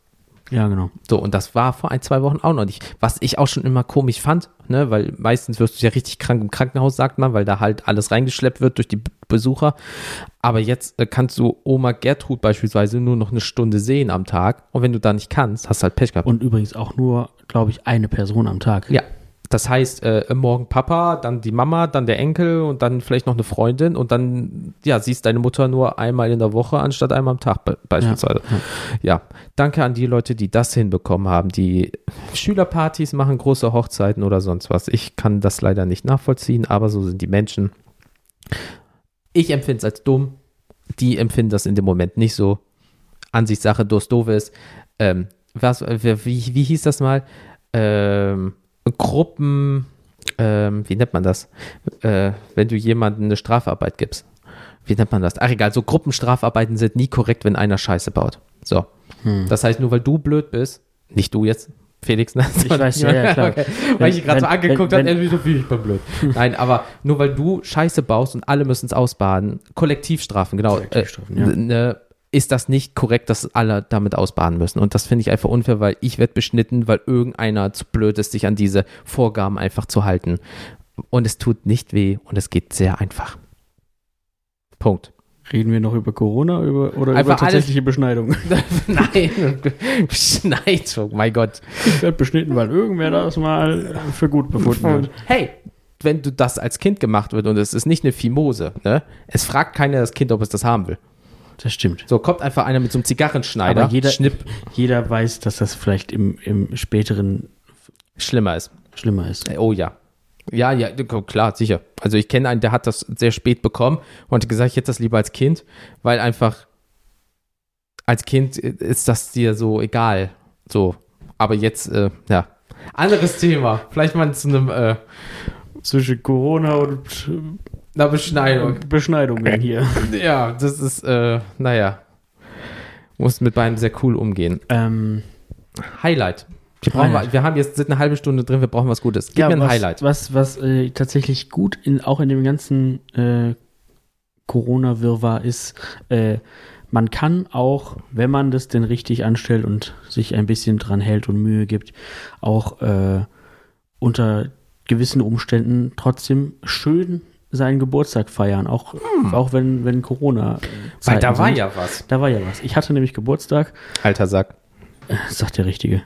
Ja, genau. So, und das war vor ein, zwei Wochen auch noch nicht. Was ich auch schon immer komisch fand, ne, weil meistens wirst du ja richtig krank im Krankenhaus, sagt man, weil da halt alles reingeschleppt wird durch die Besucher. Aber jetzt äh, kannst du Oma Gertrud beispielsweise nur noch eine Stunde sehen am Tag. Und wenn du da nicht kannst, hast du halt Pech gehabt. Und übrigens auch nur, glaube ich, eine Person am Tag. ja. Das heißt, äh, morgen Papa, dann die Mama, dann der Enkel und dann vielleicht noch eine Freundin und dann, ja, siehst deine Mutter nur einmal in der Woche anstatt einmal am Tag be beispielsweise. Ja, danke an die Leute, die das hinbekommen haben, die Schülerpartys machen, große Hochzeiten oder sonst was. Ich kann das leider nicht nachvollziehen, aber so sind die Menschen. Ich empfinde es als dumm. Die empfinden das in dem Moment nicht so. Ansichtssache, Durst doof ist. Ähm, was, wie, wie hieß das mal? Ähm, Gruppen, ähm, wie nennt man das? Äh, wenn du jemandem eine Strafarbeit gibst. Wie nennt man das? Ach egal, so Gruppenstrafarbeiten sind nie korrekt, wenn einer Scheiße baut. So. Hm. Das heißt, nur weil du blöd bist, nicht du jetzt, Felix, ne? Ich weiß, ja, ja, klar. Okay. Weil ich dich gerade so Wenn- angeguckt wenn- habe, wie viel ich bin blöd. Nein, aber nur weil du Scheiße baust und alle müssen es ausbaden, Kollektivstrafen, genau, Kollektivstrafen, äh, ja. ne, ist das nicht korrekt, dass alle damit ausbaden müssen. Und das finde ich einfach unfair, weil ich werde beschnitten, weil irgendeiner zu blöd ist, sich an diese Vorgaben einfach zu halten. Und es tut nicht weh und es geht sehr einfach. Punkt. Reden wir noch über Corona über, oder über Einfach tatsächliche Beschneidung? Nein, Beschneidung, mein Gott. Ich werde beschnitten, weil irgendwer das mal für gut befunden wird. Hey, wenn du das als Kind gemacht wird und es ist nicht eine Fimose, ne? Es fragt keiner das Kind, ob es das haben will. Das stimmt. So kommt einfach einer mit so einem Zigarrenschneider, Aber jeder- Schnipp, Jeder weiß, dass das vielleicht im, im späteren schlimmer ist. schlimmer ist. Oh ja. Ja, ja, klar, sicher. Also ich kenne einen, der hat das sehr spät bekommen und hat gesagt, ich hätte das lieber als Kind, weil einfach als Kind ist das dir so egal. So. Aber jetzt, äh, ja. Anderes Thema. Vielleicht mal zu einem, äh, Zwischen Corona und einer Beschneidung. Beschneidungen hier. Ja, das ist, äh, naja. Muss mit beiden sehr cool umgehen. ähm, Highlight. Wir, brauchen, Highlight. wir haben jetzt sind eine halbe Stunde drin, wir brauchen was Gutes. Gib ja, mir ein was, Highlight. Was, was äh, tatsächlich gut in, auch in dem ganzen äh, Corona-Wirrwarr ist, äh, man kann auch, wenn man das denn richtig anstellt und sich ein bisschen dran hält und Mühe gibt, auch äh, unter gewissen Umständen trotzdem schön seinen Geburtstag feiern, auch, auch wenn, wenn Corona. Hm. Weil da war sind. ja was. Da war ja was. Ich hatte nämlich Geburtstag, Alter Sack. sagt der Richtige.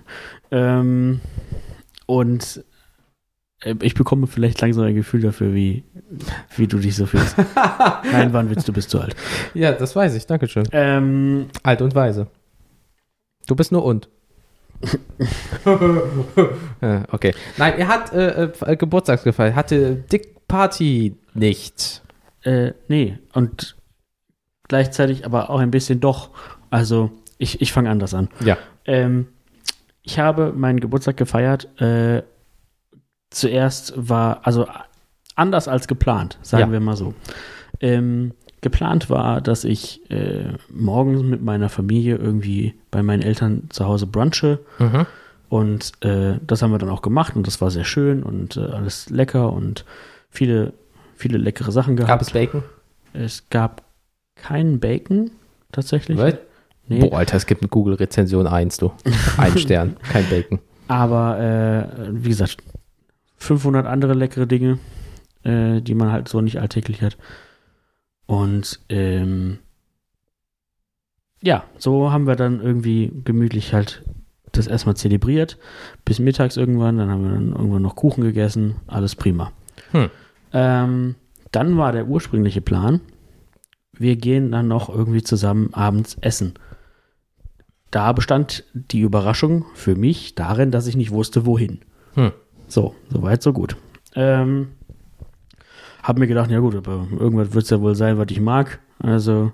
Ähm, und äh, ich bekomme vielleicht langsam ein Gefühl dafür, wie, wie du dich so fühlst. Nein, wann willst du, bist du alt. Ja, das weiß ich. Dankeschön. Ähm, Alt und weise. Du bist nur und. Okay. Nein, er hat äh, äh, Geburtstagsgefeiert, hatte Dick Party nicht. äh, nee, und gleichzeitig aber auch ein bisschen doch. Also, ich, ich fange anders an. Ja. Ähm, ich habe meinen Geburtstag gefeiert. Äh, zuerst war, also anders als geplant, sagen Ja. wir mal so. Ähm, geplant war, dass ich äh, morgens mit meiner Familie irgendwie bei meinen Eltern zu Hause brunche. Mhm. Und äh, das haben wir dann auch gemacht und das war sehr schön und äh, alles lecker und viele, viele leckere Sachen gehabt. Gab es Bacon? Es gab keinen Bacon tatsächlich. Was? Nee. Boah, Alter, es gibt eine Google-Rezension 1, du. Ein Stern, kein Bacon. Aber äh, wie gesagt, 500 andere leckere Dinge, äh, die man halt so nicht alltäglich hat. Und ähm, ja, so haben wir dann irgendwie gemütlich halt das erstmal zelebriert. Bis mittags irgendwann, dann haben wir dann irgendwann noch Kuchen gegessen, alles prima. Hm. Ähm, dann war der ursprüngliche Plan, wir gehen dann noch irgendwie zusammen abends essen. Da bestand die Überraschung für mich darin, dass ich nicht wusste, wohin. Hm. So, soweit, so gut. Ähm, hab mir gedacht, ja gut, aber irgendwas wird es ja wohl sein, was ich mag. Also,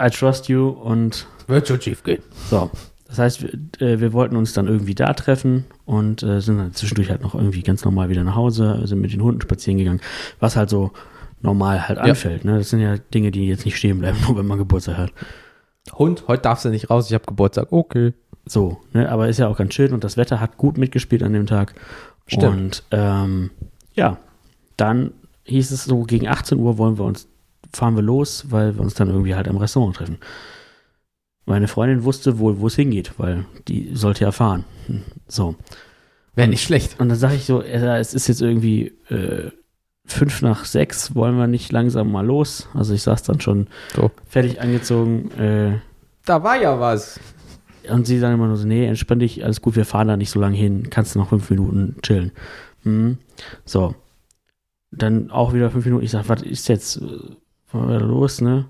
I trust you und Wird schon schief gehen. so. Das heißt, wir, äh, wir wollten uns dann irgendwie da treffen und äh, sind dann zwischendurch halt noch irgendwie ganz normal wieder nach Hause, sind mit den Hunden spazieren gegangen, was halt so normal halt Ja. anfällt. Ne? Das sind ja Dinge, die jetzt nicht stehen bleiben, nur wenn man Geburtstag hat. Hund, heute darfst du nicht raus, ich habe Geburtstag. Okay. So, ne? aber ist ja auch ganz schön und das Wetter hat gut mitgespielt an dem Tag. Stimmt. Und ähm, ja, dann hieß es so, gegen 18 Uhr wollen wir uns, fahren wir los, weil wir uns dann irgendwie halt am Restaurant treffen. Meine Freundin wusste wohl, wo es hingeht, weil die sollte ja fahren. So. Wäre nicht schlecht. Und dann sage ich so, es ist jetzt irgendwie äh, fünf nach sechs, wollen wir nicht langsam mal los? Also ich saß dann schon So. fertig angezogen. Äh, Da war ja was. und sie sagen immer nur so, nee, entspann dich, alles gut, wir fahren da nicht so lange hin, kannst du noch fünf Minuten chillen. Hm. So. Dann auch wieder fünf Minuten, ich sag, was ist jetzt? Wollen wir los, ne?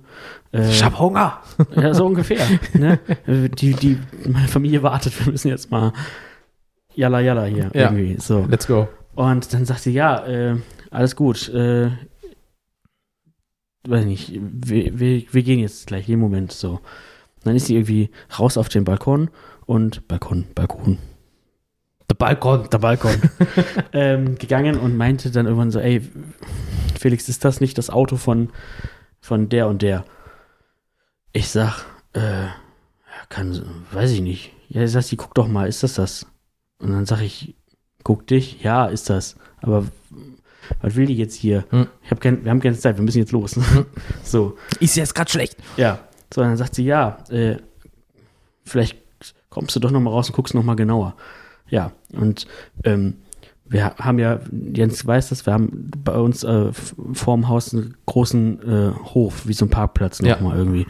Äh, Ich hab Hunger. ja, so ungefähr. ne? Die, die, meine Familie wartet, wir müssen jetzt mal jalla jalla hier Ja. irgendwie. So. Let's go. Und dann sagt sie, ja, äh, alles gut. Äh, weiß nicht, wir, wir, wir gehen jetzt gleich, jeden Moment so. Und dann ist sie irgendwie raus auf den Balkon und Balkon, Balkon. The Balkon. der Balkon, ähm, gegangen und meinte dann irgendwann so, ey, Felix, ist das nicht das Auto von, von der und der? Ich sag, äh, kann, weiß ich nicht. Ja, er sagt, sie, guck doch mal, ist das das? Und dann sag ich, guck dich, ja, ist das. Aber was will die jetzt hier? Hm. Ich hab kein, wir haben keine Zeit, wir müssen jetzt los. so, Ist jetzt gerade schlecht. ja. So, dann sagt sie, ja, äh, vielleicht kommst du doch noch mal raus und guckst noch mal genauer. Ja, und ähm, wir haben ja, Jens weiß das, wir haben bei uns äh, vorm Haus einen großen äh, Hof, wie so ein Parkplatz noch Ja. irgendwie.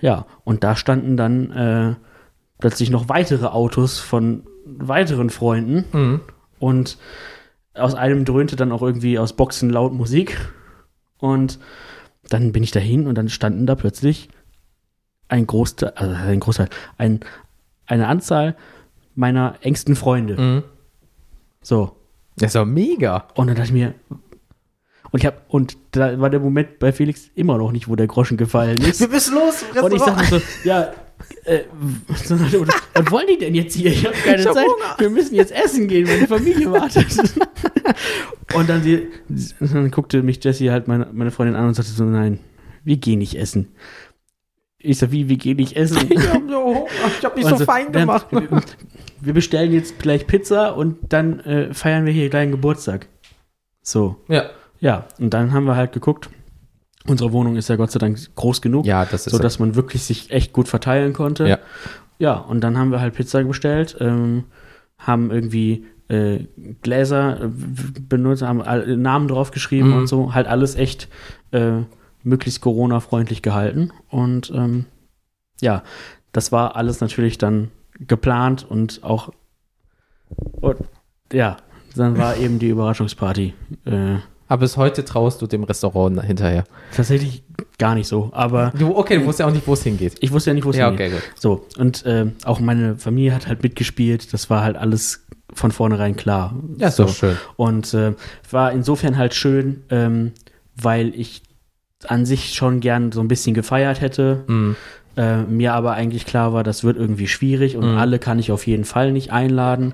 Ja, und da standen dann äh, plötzlich noch weitere Autos von weiteren Freunden Mhm. und aus einem dröhnte dann auch irgendwie aus Boxen laut Musik. Und dann bin ich dahin und dann standen da plötzlich ein Großteil, also ein Großteil, ein, eine Anzahl meiner engsten Freunde. Mhm. So. Das ist doch mega. Und dann dachte ich mir, und ich habe, und da war der Moment bei Felix immer noch nicht, wo der Groschen gefallen ist. müssen los. Und ich sagte so, ja, äh, was wollen die denn jetzt hier? Ich habe keine Ich hab Zeit. Hunger. Wir müssen jetzt essen gehen, meine Familie wartet. und dann, sie, dann guckte mich Jessie halt meine, meine Freundin an und sagte so, nein, wir gehen nicht essen. Ich sag, wie, wir gehen nicht essen? ich habe so, ich hab mich Also, so fein wir- gemacht. Wir, wir bestellen jetzt gleich Pizza und dann äh, feiern wir hier deinen Geburtstag. So. Ja. Ja, und dann haben wir halt geguckt. Unsere Wohnung ist ja Gott sei Dank groß genug, Ja, das ist so dass man wirklich sich echt gut verteilen konnte. Ja. Ja, und dann haben wir halt Pizza bestellt, ähm, haben irgendwie äh, Gläser äh, benutzt, haben all- Namen draufgeschrieben Mhm. und so, halt alles echt äh, möglichst Corona-freundlich gehalten. Und ähm, ja, das war alles natürlich dann geplant und auch und, ja, dann war eben die Überraschungsparty. Äh, Aber bis heute traust du dem Restaurant hinterher. Tatsächlich gar nicht so, aber Du, okay, du wusstest ja auch nicht, wo es hingeht. ich wusste ja nicht, wo es Ja, hingeht. okay, gut. So, und ähm, auch meine Familie hat halt mitgespielt, das war halt alles von vornherein klar. Ja, so. schön. Und äh, war insofern halt schön, ähm, weil ich an sich schon gern so ein bisschen gefeiert hätte, Mhm. Äh, mir aber eigentlich klar war, das wird irgendwie schwierig und Mhm. alle kann ich auf jeden Fall nicht einladen.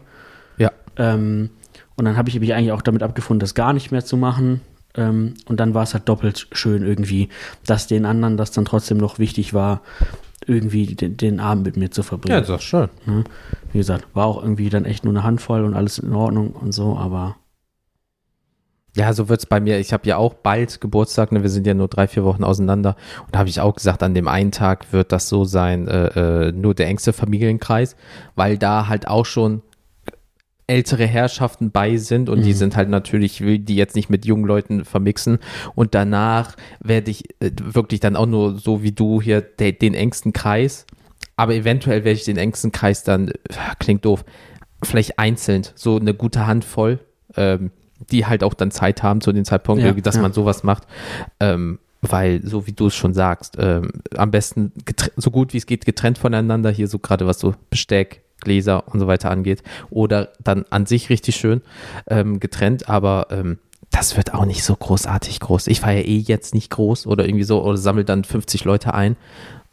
Ja. Ähm, und dann habe ich mich eigentlich auch damit abgefunden, das gar nicht mehr zu machen. Ähm, und dann war es halt doppelt schön irgendwie, dass den anderen das dann trotzdem noch wichtig war, irgendwie den, den Abend mit mir zu Ja, verbringen. ist schön. Ne? Wie gesagt, war auch irgendwie dann echt nur eine Handvoll und alles in Ordnung und so, aber Ja, so wird's bei mir. Ich habe ja auch bald Geburtstag, ne? wir sind ja nur drei, vier Wochen auseinander. Und da habe ich auch gesagt, an dem einen Tag wird das so sein, äh, äh, nur der engste Familienkreis, weil da halt auch schon ältere Herrschaften bei sind und die Mhm. sind halt natürlich, ich will die jetzt nicht mit jungen Leuten vermixen und danach werde ich äh, wirklich dann auch nur so wie du hier de, den engsten Kreis, aber eventuell werde ich den engsten Kreis dann, äh, klingt doof, vielleicht einzeln, so eine gute Handvoll, ähm, die halt auch dann Zeit haben zu dem Zeitpunkt, Ja, dass ja. man sowas macht, ähm, weil so wie du es schon sagst, ähm, am besten so gut wie es geht getrennt voneinander, hier so gerade was so Besteck, Gläser und so weiter angeht, oder dann an sich richtig schön ähm, getrennt, aber ähm, das wird auch nicht so großartig groß. Ich feiere eh jetzt nicht groß oder irgendwie so oder sammle dann 50 Leute ein,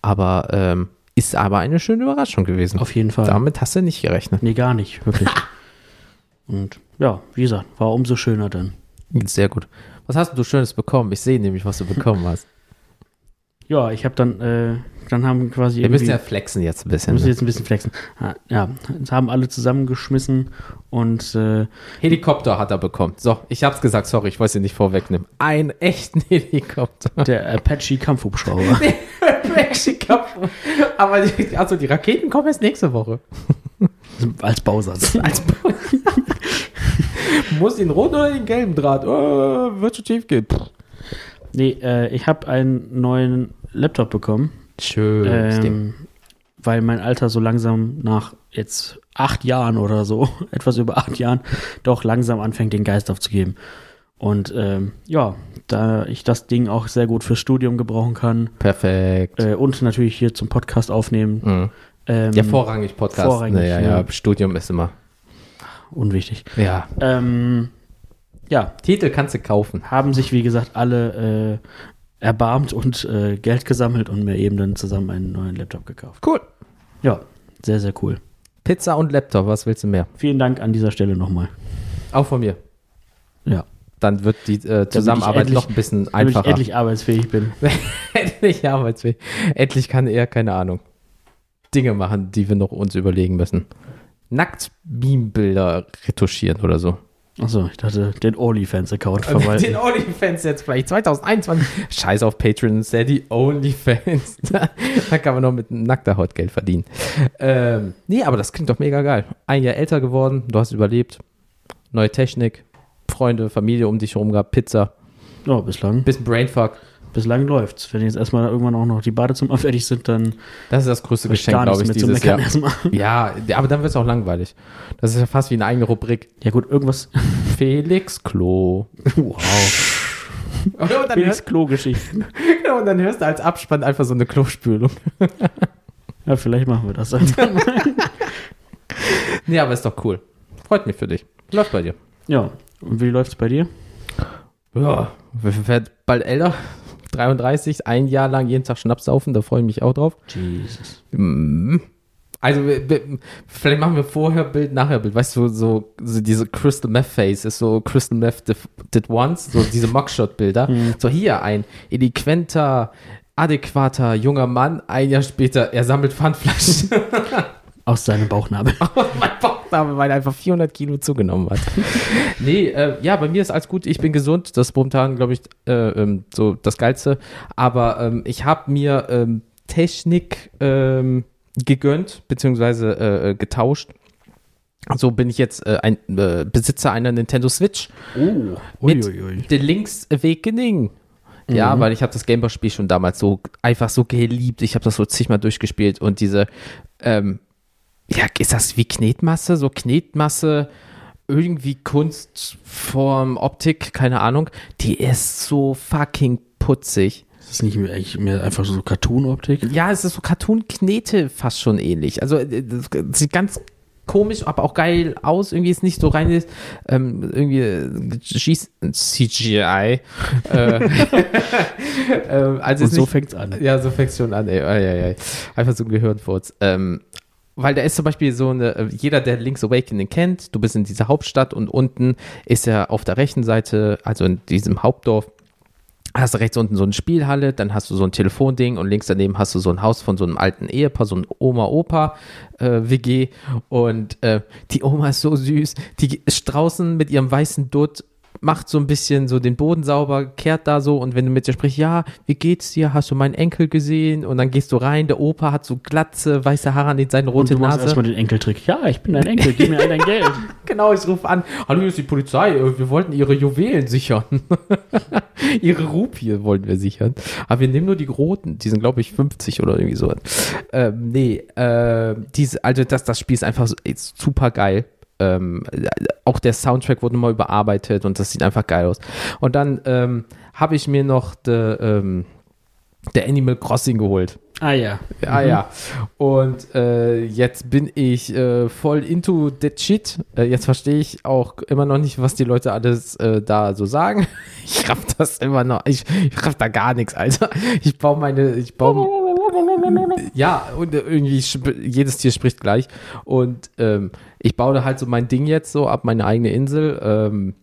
aber ähm, ist aber eine schöne Überraschung gewesen. auf jeden Fall. Damit hast du nicht gerechnet. Nee, gar nicht, wirklich. und ja, wie gesagt, war umso schöner dann. Sehr gut. Was hast du Schönes bekommen? Ich sehe nämlich, was du bekommen hast. Ja, ich habe dann, äh, dann haben quasi Wir müssen ja flexen jetzt ein Wir bisschen. müssen Ne? jetzt ein bisschen flexen. Ah, Ja, es haben alle zusammengeschmissen und äh, Helikopter hat er bekommen. So, ich hab's gesagt, sorry, ich wollte es dir nicht vorwegnehmen. Einen echten Helikopter. der Apache Kampfhubschrauber. Helikopter. Aber die, also die Raketen kommen erst nächste Woche. Als Bausatz. Als Muss den roten oder den gelben Draht? Oh, wird schon schief gehen. Nee, äh, ich habe einen neuen Laptop bekommen, Schön. ähm, weil mein Alter so langsam nach jetzt acht Jahren oder so, etwas über acht Jahren, doch langsam anfängt, den Geist aufzugeben. Und ähm, ja, da ich das Ding auch sehr gut fürs Studium gebrauchen kann Perfekt. äh, und natürlich hier zum Podcast aufnehmen. Mhm. Ähm, Ja, vorrangig Podcast. vorrangig, Ne, ja, ja. Studium ist immer. unwichtig. Ja. Ähm, ja, Titel kannst du kaufen. haben sich, wie gesagt, alle äh, erbarmt und äh, Geld gesammelt und mir eben dann zusammen einen neuen Laptop gekauft. Cool. Ja, sehr, sehr cool. Pizza und Laptop, was willst du mehr? Vielen Dank an dieser Stelle nochmal. Auch von mir. Ja. Dann wird die äh, Zusammenarbeit endlich- noch ein bisschen Damit ich einfacher. endlich arbeitsfähig bin. endlich arbeitsfähig. Endlich kann er, keine Ahnung, Dinge machen, die wir noch uns überlegen müssen. Nackt-Meme-Bilder retuschieren oder so. Achso, ich dachte, den OnlyFans-Account verwalten. Den OnlyFans jetzt vielleicht 2021. Scheiß auf Patreon, Sadie, OnlyFans. da kann man noch mit nackter Haut Geld verdienen. Ähm, nee, aber das klingt doch mega geil. Ein Jahr älter geworden, du hast überlebt. Neue Technik, Freunde, Familie um dich herum gehabt, Pizza, Ja, bislang, bisschen Brainfuck. Bislang läuft's. Wenn jetzt erstmal irgendwann auch noch die Badezimmer fertig sind, dann Das ist das größte Geschenk, glaube ich, dieses Jahr. Ja, aber dann wird es auch langweilig. Das ist ja fast wie eine eigene Rubrik. Ja gut, irgendwas. Felix Klo. Wow. Felix Klo-Geschichten. genau, und dann hörst du als Abspann einfach so eine Klospülung. Ja, vielleicht machen wir das dann. Nee, aber ist doch cool. Freut mich für dich. Läuft bei dir. ja, und wie läuft's bei dir? Ja, wir werden bald älter. 33, ein Jahr lang jeden Tag Schnaps saufen, da freue ich mich auch drauf. Jesus. Mm. Also, vielleicht machen wir vorher Bild, nachher Bild. Weißt du, so, so diese Crystal Meth Face ist so Crystal Meth did, once, so diese Mugshot-Bilder. So hier ein eloquenter, adäquater junger Mann, ein Jahr später, er sammelt Pfandflaschen. Aus seinem Bauchnabel. mein Bauchnabel, weil er einfach 400 Kilo zugenommen hat. nee, äh, ja, bei mir ist alles gut. Ich bin gesund. Das ist momentan, glaube ich, äh, ähm, so das Geilste. Aber ähm, ich habe mir ähm, Technik ähm, gegönnt, beziehungsweise äh, äh, getauscht. So bin ich jetzt äh, ein äh, Besitzer einer Nintendo Switch Oh. mit Uiuiui. The Link's Awakening. Ja, weil ich habe das Gameboy-Spiel schon damals so einfach so geliebt. Ich habe das so zigmal durchgespielt und diese, ähm, ja, ist das wie Knetmasse? So Knetmasse, irgendwie Kunstform, Optik, keine Ahnung. Die ist so fucking putzig. Ist das nicht mehr, eigentlich mehr einfach so Cartoon-Optik? Ja, es ist so Cartoon-Knete fast schon ähnlich. Also äh, das sieht ganz komisch, aber auch geil aus. Irgendwie ist nicht so rein ähm, irgendwie äh, CGI. äh, ähm, also Und so fängt's an. ja, so fängt's schon an, ey. Ei, ei, ei. Einfach so ein Gehirnfurz. Ähm, weil da ist zum Beispiel so eine, äh, jeder, der Link's Awakening kennt, du bist in dieser Hauptstadt und unten ist ja auf der rechten Seite, also in diesem Hauptdorf, hast du rechts unten so eine Spielhalle, dann hast du so ein Telefonding und links daneben hast du so ein Haus von so einem alten Ehepaar, so ein Oma-Opa-WG und äh, die Oma ist so süß, die ist draußen mit ihrem weißen Dutt, macht so ein bisschen so den Boden sauber, kehrt da so und wenn du mit ihr sprichst, ja, wie geht's dir, hast du meinen Enkel gesehen und dann gehst du rein, der Opa hat so glatze, weiße Haare an seine Und rote du machst Nase. erstmal den Enkeltrick. Ja, ich bin dein Enkel, gib mir all dein Geld. Genau, ich rufe an. Hallo, hier ist die Polizei. Äh, Wir wollten Ihre Juwelen sichern. Ihre Rupie wollten wir sichern. Aber wir nehmen nur die roten. Die sind, glaube ich, 50 oder irgendwie so. Ähm, nee, äh, diese, also das, das Spiel ist einfach super geil. Ähm, äh, auch der Soundtrack wurde nochmal überarbeitet und das sieht einfach geil aus. Und dann ähm, habe ich mir noch der ähm, der Animal Crossing geholt. Ah ja. Ah ja. Und äh, jetzt bin ich äh, voll into that shit. Äh, jetzt verstehe ich auch immer noch nicht, was die Leute alles äh, da so sagen. Ich raff das immer noch. Ich, ich raff da gar nichts, Alter. Ich baue meine, ich baue. Ja, und irgendwie sp- jedes Tier spricht gleich. Und ähm, ich baue da halt so mein Ding jetzt so ab, meine eigene Insel. Ähm,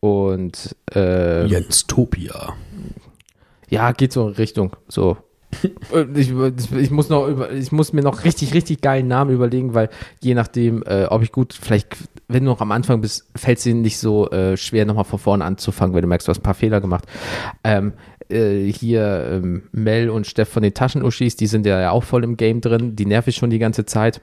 und äh, Jens Topia. ja, geht so in Richtung. So. Ich, ich, muss noch über, ich muss mir noch richtig, richtig geilen Namen überlegen, weil je nachdem, äh, ob ich gut, vielleicht, wenn du noch am Anfang bist, fällt es dir nicht so äh, schwer, nochmal von vorne anzufangen, weil du merkst, du hast ein paar Fehler gemacht. Ähm, äh, hier ähm, Mel und Steff von den Taschenuschis, die sind ja auch voll im Game drin, die nerv ich schon die ganze Zeit.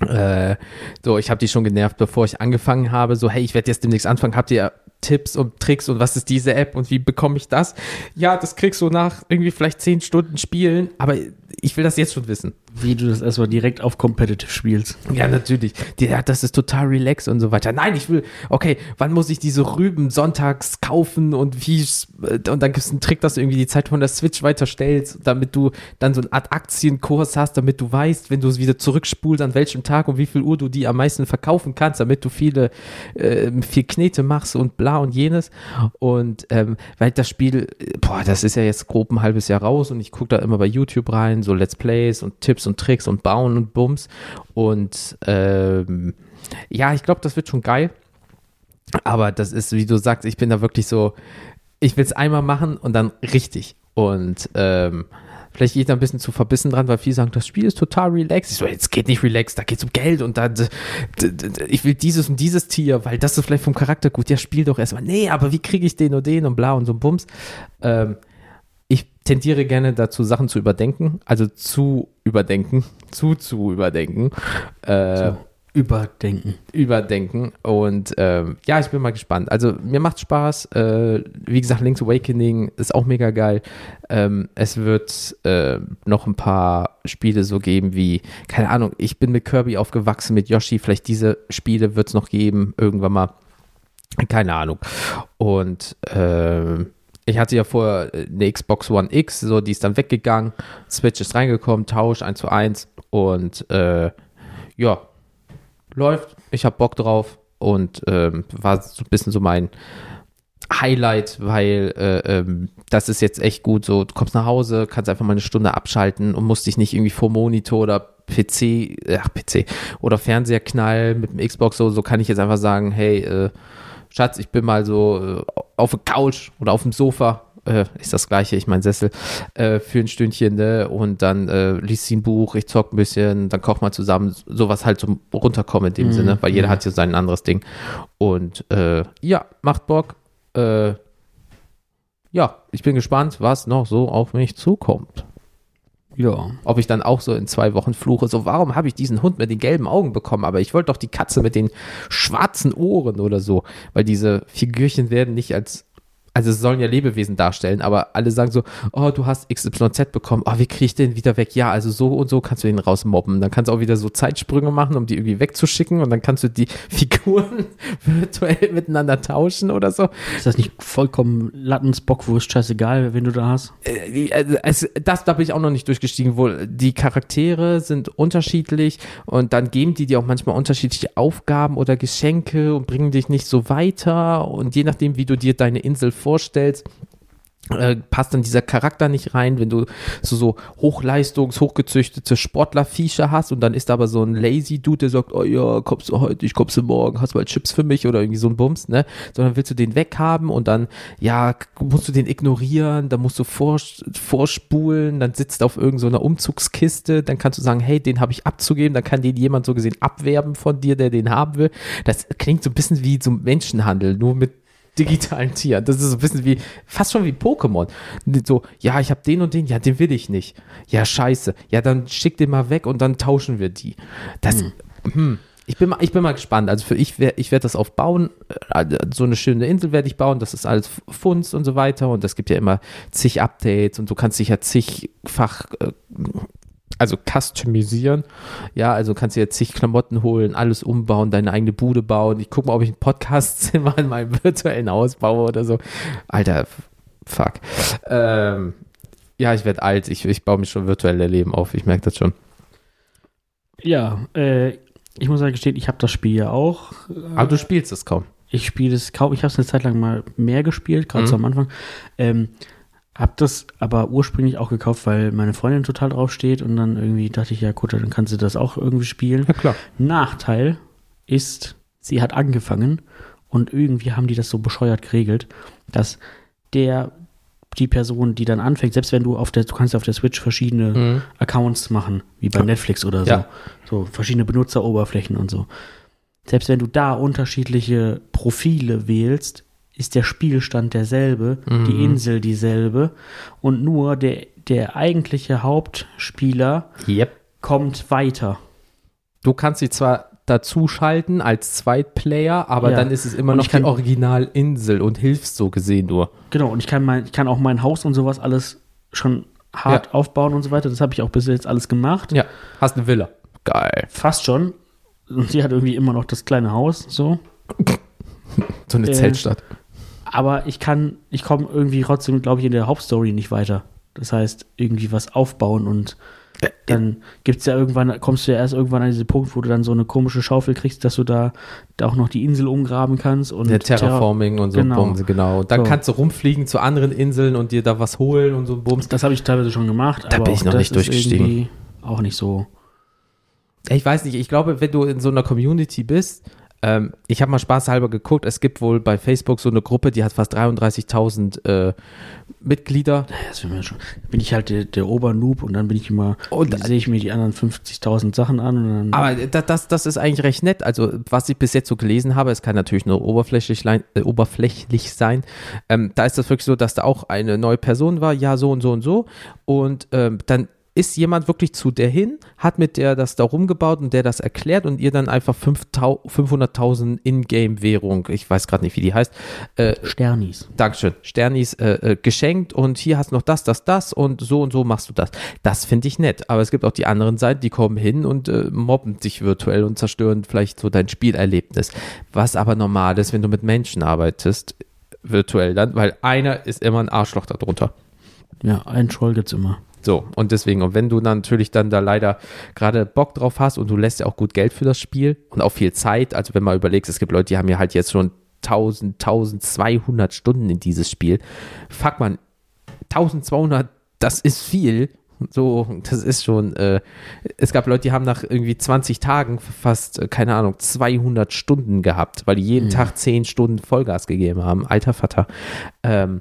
Äh, so, ich habe die schon genervt, bevor ich angefangen habe. So, hey, ich werde jetzt demnächst anfangen. Habt ihr Tipps und Tricks und was ist diese App und wie bekomme ich das? Ja, das kriegst du nach irgendwie vielleicht zehn Stunden Spielen, aber ich will das jetzt schon wissen. Wie du das erstmal direkt auf Competitive spielst. Ja, natürlich. Ja, das ist total relax und so weiter. Nein, ich will, okay, wann muss ich diese Rüben sonntags kaufen und wie, und dann gibt es einen Trick, dass du irgendwie die Zeit von der Switch weiterstellst, damit du dann so eine Art Aktienkurs hast, damit du weißt, wenn du es wieder zurückspulst, an welchem Tag und wie viel Uhr du die am meisten verkaufen kannst, damit du viele, äh, viel Knete machst und bla bla und jenes. Und ähm, weil das Spiel, boah, das ist ja jetzt grob ein halbes Jahr raus und ich gucke da immer bei YouTube rein, so Let's Plays und Tipps und Tricks und Bauen und Bums. Und ähm, ja, ich glaube, das wird schon geil. Aber das ist, wie du sagst, ich bin da wirklich so, ich will es einmal machen und dann richtig. Und ähm, vielleicht gehe ich da ein bisschen zu verbissen dran, weil viele sagen, das Spiel ist total relaxed. Ich so, jetzt geht nicht relaxed, da geht es um Geld und da, ich will dieses und dieses Tier, weil das ist vielleicht vom Charakter gut. Ja, spiel doch erstmal. Nee, aber wie kriege ich den und den und bla und so ein Bums. Ähm, ich tendiere gerne dazu, Sachen zu überdenken, also zu überdenken, zu zu überdenken. Äh, so. Überdenken. Überdenken. Und ähm, ja, ich bin mal gespannt. Also mir macht Spaß. Äh, wie gesagt, Link's Awakening ist auch mega geil. Ähm, es wird äh, noch ein paar Spiele so geben wie, keine Ahnung, ich bin mit Kirby aufgewachsen, mit Yoshi. Vielleicht diese Spiele wird es noch geben, irgendwann mal. Keine Ahnung. Und äh, ich hatte ja vorher eine Xbox One X, so die ist dann weggegangen. Switch ist reingekommen, Tausch 1 zu 1. Und äh, ja, läuft, ich habe Bock drauf und ähm, war so ein bisschen so mein Highlight, weil äh, ähm, das ist jetzt echt gut. So, du kommst nach Hause, kannst einfach mal eine Stunde abschalten und musst dich nicht irgendwie vor Monitor oder PC, ach PC oder Fernseher knallen mit dem Xbox. So, so kann ich jetzt einfach sagen, hey, äh, Schatz, ich bin mal so äh, auf der Couch oder auf dem Sofa äh, ist das gleiche, ich mein Sessel, äh, für ein Stündchen, ne? Und dann äh, liest sie ein Buch, ich zock ein bisschen, dann kocht mal zusammen, sowas halt zum Runterkommen in dem mhm. Sinne, weil jeder mhm. hat ja sein anderes Ding. Und äh, ja, macht Bock. Äh, ja, ich bin gespannt, was noch so auf mich zukommt. Ja. Ob ich dann auch so in zwei Wochen fluche, so warum habe ich diesen Hund mit den gelben Augen bekommen, aber ich wollte doch die Katze mit den schwarzen Ohren oder so, weil diese Figürchen werden nicht als also es sollen ja Lebewesen darstellen, aber alle sagen so, oh, du hast XYZ bekommen, oh, wie kriege ich den wieder weg? Ja, also so und so kannst du den rausmobben. Dann kannst du auch wieder so Zeitsprünge machen, um die irgendwie wegzuschicken und dann kannst du die Figuren virtuell miteinander tauschen oder so. Ist das nicht vollkommen Lattens Bockwurst, scheißegal, wenn du da hast? Äh, also das, da bin ich auch noch nicht durchgestiegen, wohl die Charaktere sind unterschiedlich und dann geben die dir auch manchmal unterschiedliche Aufgaben oder Geschenke und bringen dich nicht so weiter und je nachdem, wie du dir deine Insel vorstellst, vorstellst, äh, passt dann dieser Charakter nicht rein, wenn du so, so hochleistungs-, hochgezüchtete Sportler-Viecher hast und dann ist da aber so ein lazy Dude, der sagt, oh ja, kommst du heute, ich kommst du morgen, hast du mal Chips für mich oder irgendwie so ein Bums, ne? Sondern willst du den weghaben und dann, ja, musst du den ignorieren, dann musst du vor, vorspulen, dann sitzt auf irgendeiner so Umzugskiste, dann kannst du sagen, hey, den habe ich abzugeben, dann kann den jemand so gesehen abwerben von dir, der den haben will. Das klingt so ein bisschen wie so Menschenhandel, nur mit digitalen Tieren. Das ist so ein bisschen wie, fast schon wie Pokémon. So, ja, ich habe den und den, ja, den will ich nicht. Ja, scheiße. Ja, dann schick den mal weg und dann tauschen wir die. Das, hm. Hm. Ich bin, mal, ich bin mal gespannt. Also für ich, ich werde das aufbauen. Äh, so eine schöne Insel werde ich bauen. Das ist alles Funds und so weiter. Und es gibt ja immer zig Updates und du kannst dich ja zigfach äh, also customisieren. Ja, also kannst du jetzt zig Klamotten holen, alles umbauen, deine eigene Bude bauen. Ich gucke mal, ob ich ein Podcastzimmer in meinem virtuellen Haus baue oder so. Alter, fuck. Ähm, ja, ich werde alt. Ich, ich baue mich schon virtuelle Leben auf. Ich merke das schon. Ja, äh, ich muss sagen, gestehen, ich habe das Spiel ja auch. Aber du spielst es kaum. Ich spiele es kaum. Ich habe es eine Zeit lang mal mehr gespielt, gerade mhm. so am Anfang. Ähm, hab das aber ursprünglich auch gekauft, weil meine Freundin total drauf steht und dann irgendwie dachte ich, ja gut, dann kannst du das auch irgendwie spielen. Ja, klar. Nachteil ist, sie hat angefangen und irgendwie haben die das so bescheuert geregelt, dass der, die Person, die dann anfängt, selbst wenn du auf der, du kannst auf der Switch verschiedene mhm. Accounts machen, wie bei ja. Netflix oder so, ja. so verschiedene Benutzeroberflächen und so. Selbst wenn du da unterschiedliche Profile wählst, ist der Spielstand derselbe, mhm. die Insel dieselbe und nur der, der eigentliche Hauptspieler yep. kommt weiter. Du kannst sie zwar dazuschalten als Zweitplayer, aber ja. dann ist es immer noch kann, die Originalinsel und hilfst so gesehen nur. Genau, und ich kann, mein, ich kann auch mein Haus und sowas alles schon hart ja. aufbauen und so weiter. Das habe ich auch bis jetzt alles gemacht. Ja, hast eine Villa. Geil. Fast schon. Und sie hat irgendwie immer noch das kleine Haus, so. so eine äh, Zeltstadt aber ich kann, ich komme irgendwie trotzdem, glaube ich, in der Hauptstory nicht weiter. Das heißt, irgendwie was aufbauen und. Dann gibt es ja irgendwann, kommst du ja erst irgendwann an diesen Punkt, wo du dann so eine komische Schaufel kriegst, dass du da, da auch noch die Insel umgraben kannst. Und Der Terraforming und so Genau. Bums, genau. Und dann So. kannst du rumfliegen zu anderen Inseln und dir da was holen und so Bums. Das habe ich teilweise schon gemacht, Da aber bin ich noch das nicht durchgestiegen. irgendwie Auch nicht so. Ich weiß nicht, ich glaube, wenn du in so einer Community bist, ähm, ich habe mal spaßhalber geguckt, es gibt wohl bei Facebook so eine Gruppe, die hat fast 33.000 äh, Mitglieder. Das will mir schon. Bin ich halt der, der Obernoob und dann bin ich immer, Und- sehe ich mir die anderen 50.000 Sachen an. Aber da- das, das ist eigentlich recht nett. Also, was ich bis jetzt so gelesen habe, es kann natürlich nur oberflächlich, äh, oberflächlich sein. Ähm, da ist das wirklich so, dass da auch eine neue Person war, ja, so und so und so. Und ähm, dann ist jemand wirklich zu der hin, hat mit der das da rumgebaut und der das erklärt und ihr dann einfach 5000 500.000 Ingame-Währung, ich weiß gerade nicht, wie die heißt, äh, Sternis. Dankeschön, Sternis äh, äh, geschenkt und hier hast du noch das, das, das und so und so machst du das. Das finde ich nett, aber es gibt auch die anderen Seiten, die kommen hin und äh, mobben dich virtuell und zerstören vielleicht so dein Spielerlebnis. Was aber normal ist, wenn du mit Menschen arbeitest, virtuell dann, weil einer ist immer ein Arschloch darunter. Ja, einen Troll gibt's immer. So, und deswegen, und wenn du dann natürlich dann da leider gerade Bock drauf hast und du lässt ja auch gut Geld für das Spiel und auch viel Zeit, also wenn man überlegst, es gibt Leute, die haben ja halt jetzt schon 1000, 1200 Stunden in dieses Spiel. Fuck man, 1200, das ist viel. So, das ist schon, äh, es gab Leute, die haben nach irgendwie 20 Tagen fast, äh, keine Ahnung, 200 Stunden gehabt, weil die jeden Tag 10 Stunden Vollgas gegeben haben. Alter Vater. Ähm,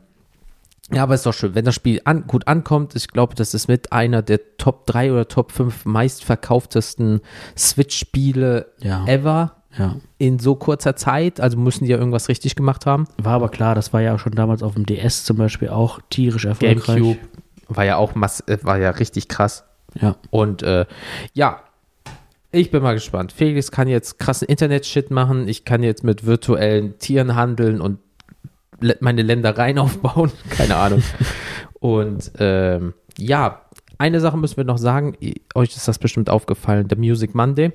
ja, aber ist doch schön, wenn das Spiel an, gut ankommt. Ich glaube, das ist mit einer der Top 3 oder Top 5 meistverkauftesten Switch-Spiele Ja. ever Ja. in so kurzer Zeit. Also müssen die ja irgendwas richtig gemacht haben. War aber klar, das war ja auch schon damals auf dem DS zum Beispiel auch tierisch erfolgreich. GameCube war ja auch mass äh, war ja richtig krass. Ja. Und äh, ja, ich bin mal gespannt. Felix kann jetzt krassen Internet-Shit machen. Ich kann jetzt mit virtuellen Tieren handeln und meine Ländereien aufbauen. Keine Ahnung. und ähm, ja, eine Sache müssen wir noch sagen. Euch ist das bestimmt aufgefallen. Der Music Monday.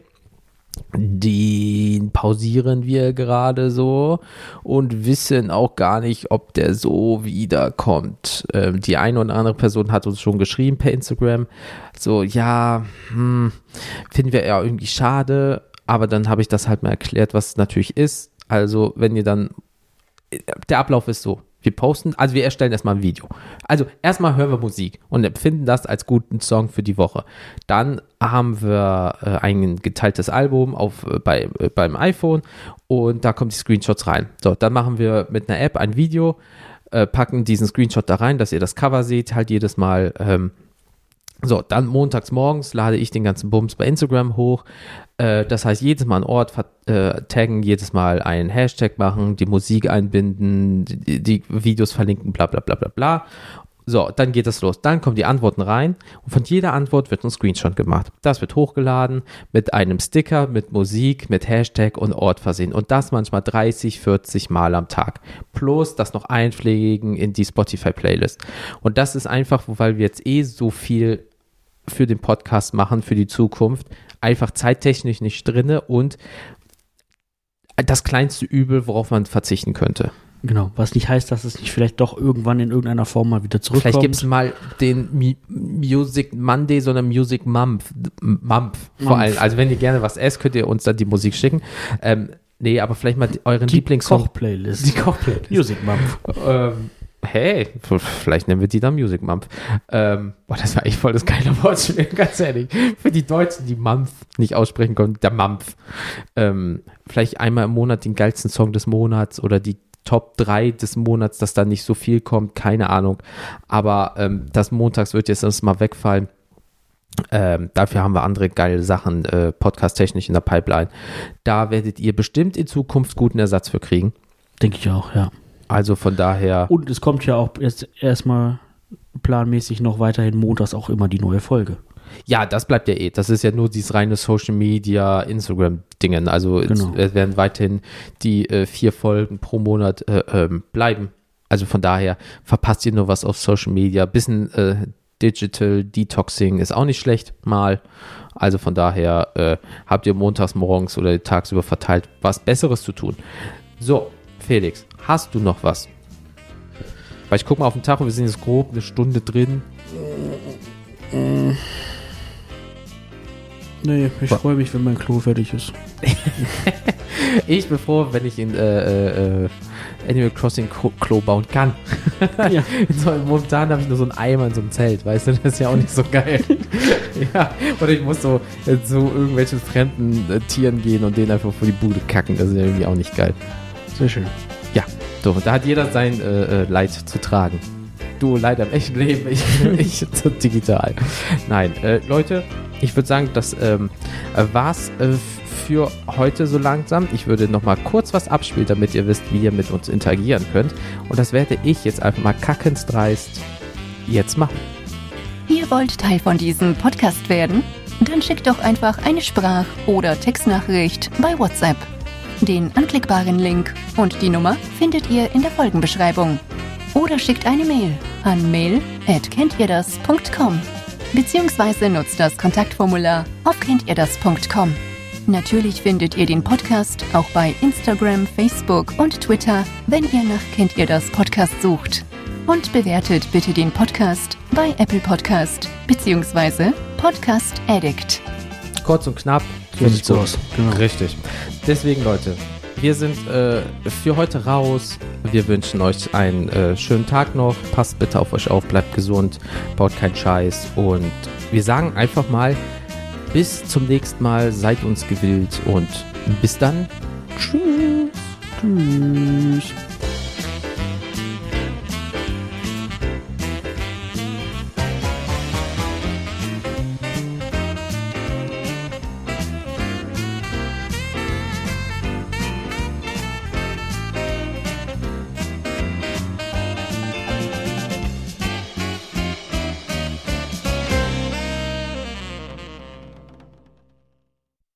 Den pausieren wir gerade so und wissen auch gar nicht, ob der so wiederkommt. Ähm, die eine oder andere Person hat uns schon geschrieben per Instagram, so, ja, hm, finden wir ja irgendwie schade, aber dann habe ich das halt mal erklärt, was es natürlich ist. Also, wenn ihr dann, der Ablauf ist so, wir posten, also wir erstellen erstmal ein Video. Also erstmal hören wir Musik und empfinden das als guten Song für die Woche. Dann haben wir äh, ein geteiltes Album auf, äh, bei, äh, beim iPhone und da kommen die Screenshots rein. So, dann machen wir mit einer App ein Video, äh, packen diesen Screenshot da rein, dass ihr das Cover seht, halt jedes Mal. Ähm, so, dann montags morgens lade ich den ganzen Bums bei Instagram hoch. Äh, das heißt, jedes Mal einen Ort äh, taggen, jedes Mal einen Hashtag machen, die Musik einbinden, die, die Videos verlinken, bla bla bla bla bla. So, dann geht es los. Dann kommen die Antworten rein und von jeder Antwort wird ein Screenshot gemacht. Das wird hochgeladen mit einem Sticker, mit Musik, mit Hashtag und Ort versehen. Und das manchmal 30, 40 Mal am Tag. Plus das noch einpflegen in die Spotify-Playlist. Und das ist einfach, weil wir jetzt eh so viel für den Podcast machen, für die Zukunft, einfach zeittechnisch nicht drinne und das kleinste Übel, worauf man verzichten könnte. Genau. Was nicht heißt, dass es nicht vielleicht doch irgendwann in irgendeiner Form mal wieder zurückkommt. Vielleicht gibt es mal den Mi Music Monday, sondern Music Month. Month vor allem. Also wenn ihr gerne was esst, könnt ihr uns dann die Musik schicken. Ähm, nee, aber vielleicht mal euren die Lieblingssong. Koch-Playlist. Die Kochplaylist. Music Month. Ähm, hey, vielleicht nennen wir die dann Music Month. Ähm, boah, das war echt voll das geile Wortspiel, ganz ehrlich. Für die Deutschen, die Month nicht aussprechen können, der Month. Ähm, vielleicht einmal im Monat den geilsten Song des Monats oder die Top 3 des Monats, dass da nicht so viel kommt, keine Ahnung. Aber ähm, das montags wird jetzt erst mal wegfallen. Ähm, dafür haben wir andere geile Sachen, äh, podcast-technisch in der Pipeline. Da werdet ihr bestimmt in Zukunft guten Ersatz für kriegen. Denke ich auch, ja. Also von daher. Und es kommt ja auch jetzt erstmal planmäßig noch weiterhin montags auch immer die neue Folge. Ja, das bleibt ja eh. Das ist ja nur dieses reine Social Media, Instagram-Dingen. Also es- Genau. es werden weiterhin die äh, vier Folgen pro Monat äh, ähm, bleiben. Also von daher verpasst ihr nur was auf Social Media. Bisschen äh, Digital Detoxing ist auch nicht schlecht mal. Also von daher äh, habt ihr montags morgens oder tagsüber verteilt was Besseres zu tun. So, Felix, hast du noch was? Weil ich gucke mal auf den Tacho, wir sind jetzt grob eine Stunde drin. Nee, ich freue mich, wenn mein Klo fertig ist. Ich bin froh, wenn ich in äh, äh, Animal Crossing Klo, bauen kann. Ja. so, momentan habe ich nur so einen Eimer in so einem Zelt, weißt du? Das ist ja auch nicht so geil. ja, oder ich muss so zu irgendwelchen fremden äh, Tieren gehen und denen einfach vor die Bude kacken. Das ist ja irgendwie auch nicht geil. Sehr schön. Ja, so, da hat jeder sein äh, äh, Leid zu tragen. Du Leid am echten Leben, ich, ich so digital. Nein, äh, Leute, ich würde sagen, das ähm, war's äh, für heute so langsam. Ich würde noch mal kurz was abspielen, damit ihr wisst, wie ihr mit uns interagieren könnt. Und das werde ich jetzt einfach mal kackensdreist jetzt machen. Ihr wollt Teil von diesem Podcast werden? Dann schickt doch einfach eine Sprach- oder Textnachricht bei WhatsApp. Den anklickbaren Link und die Nummer findet ihr in der Folgenbeschreibung. Oder schickt eine Mail an mail@kenntierdas.com beziehungsweise nutzt das Kontaktformular auf kenntierdas.com. Natürlich findet ihr den Podcast auch bei Instagram, Facebook und Twitter, wenn ihr nach Kennt ihr das Podcast sucht. Und bewertet bitte den Podcast bei Apple Podcast beziehungsweise Podcast Addict. Kurz und knapp. So sieht's aus. Genau. Richtig. Deswegen, Leute, wir sind äh, für heute raus. Wir wünschen euch einen äh, schönen Tag noch. Passt bitte auf euch auf, bleibt gesund, baut keinen Scheiß. Und wir sagen einfach mal, bis zum nächsten Mal, seid uns gewillt und bis dann. Tschüss. Tschüss.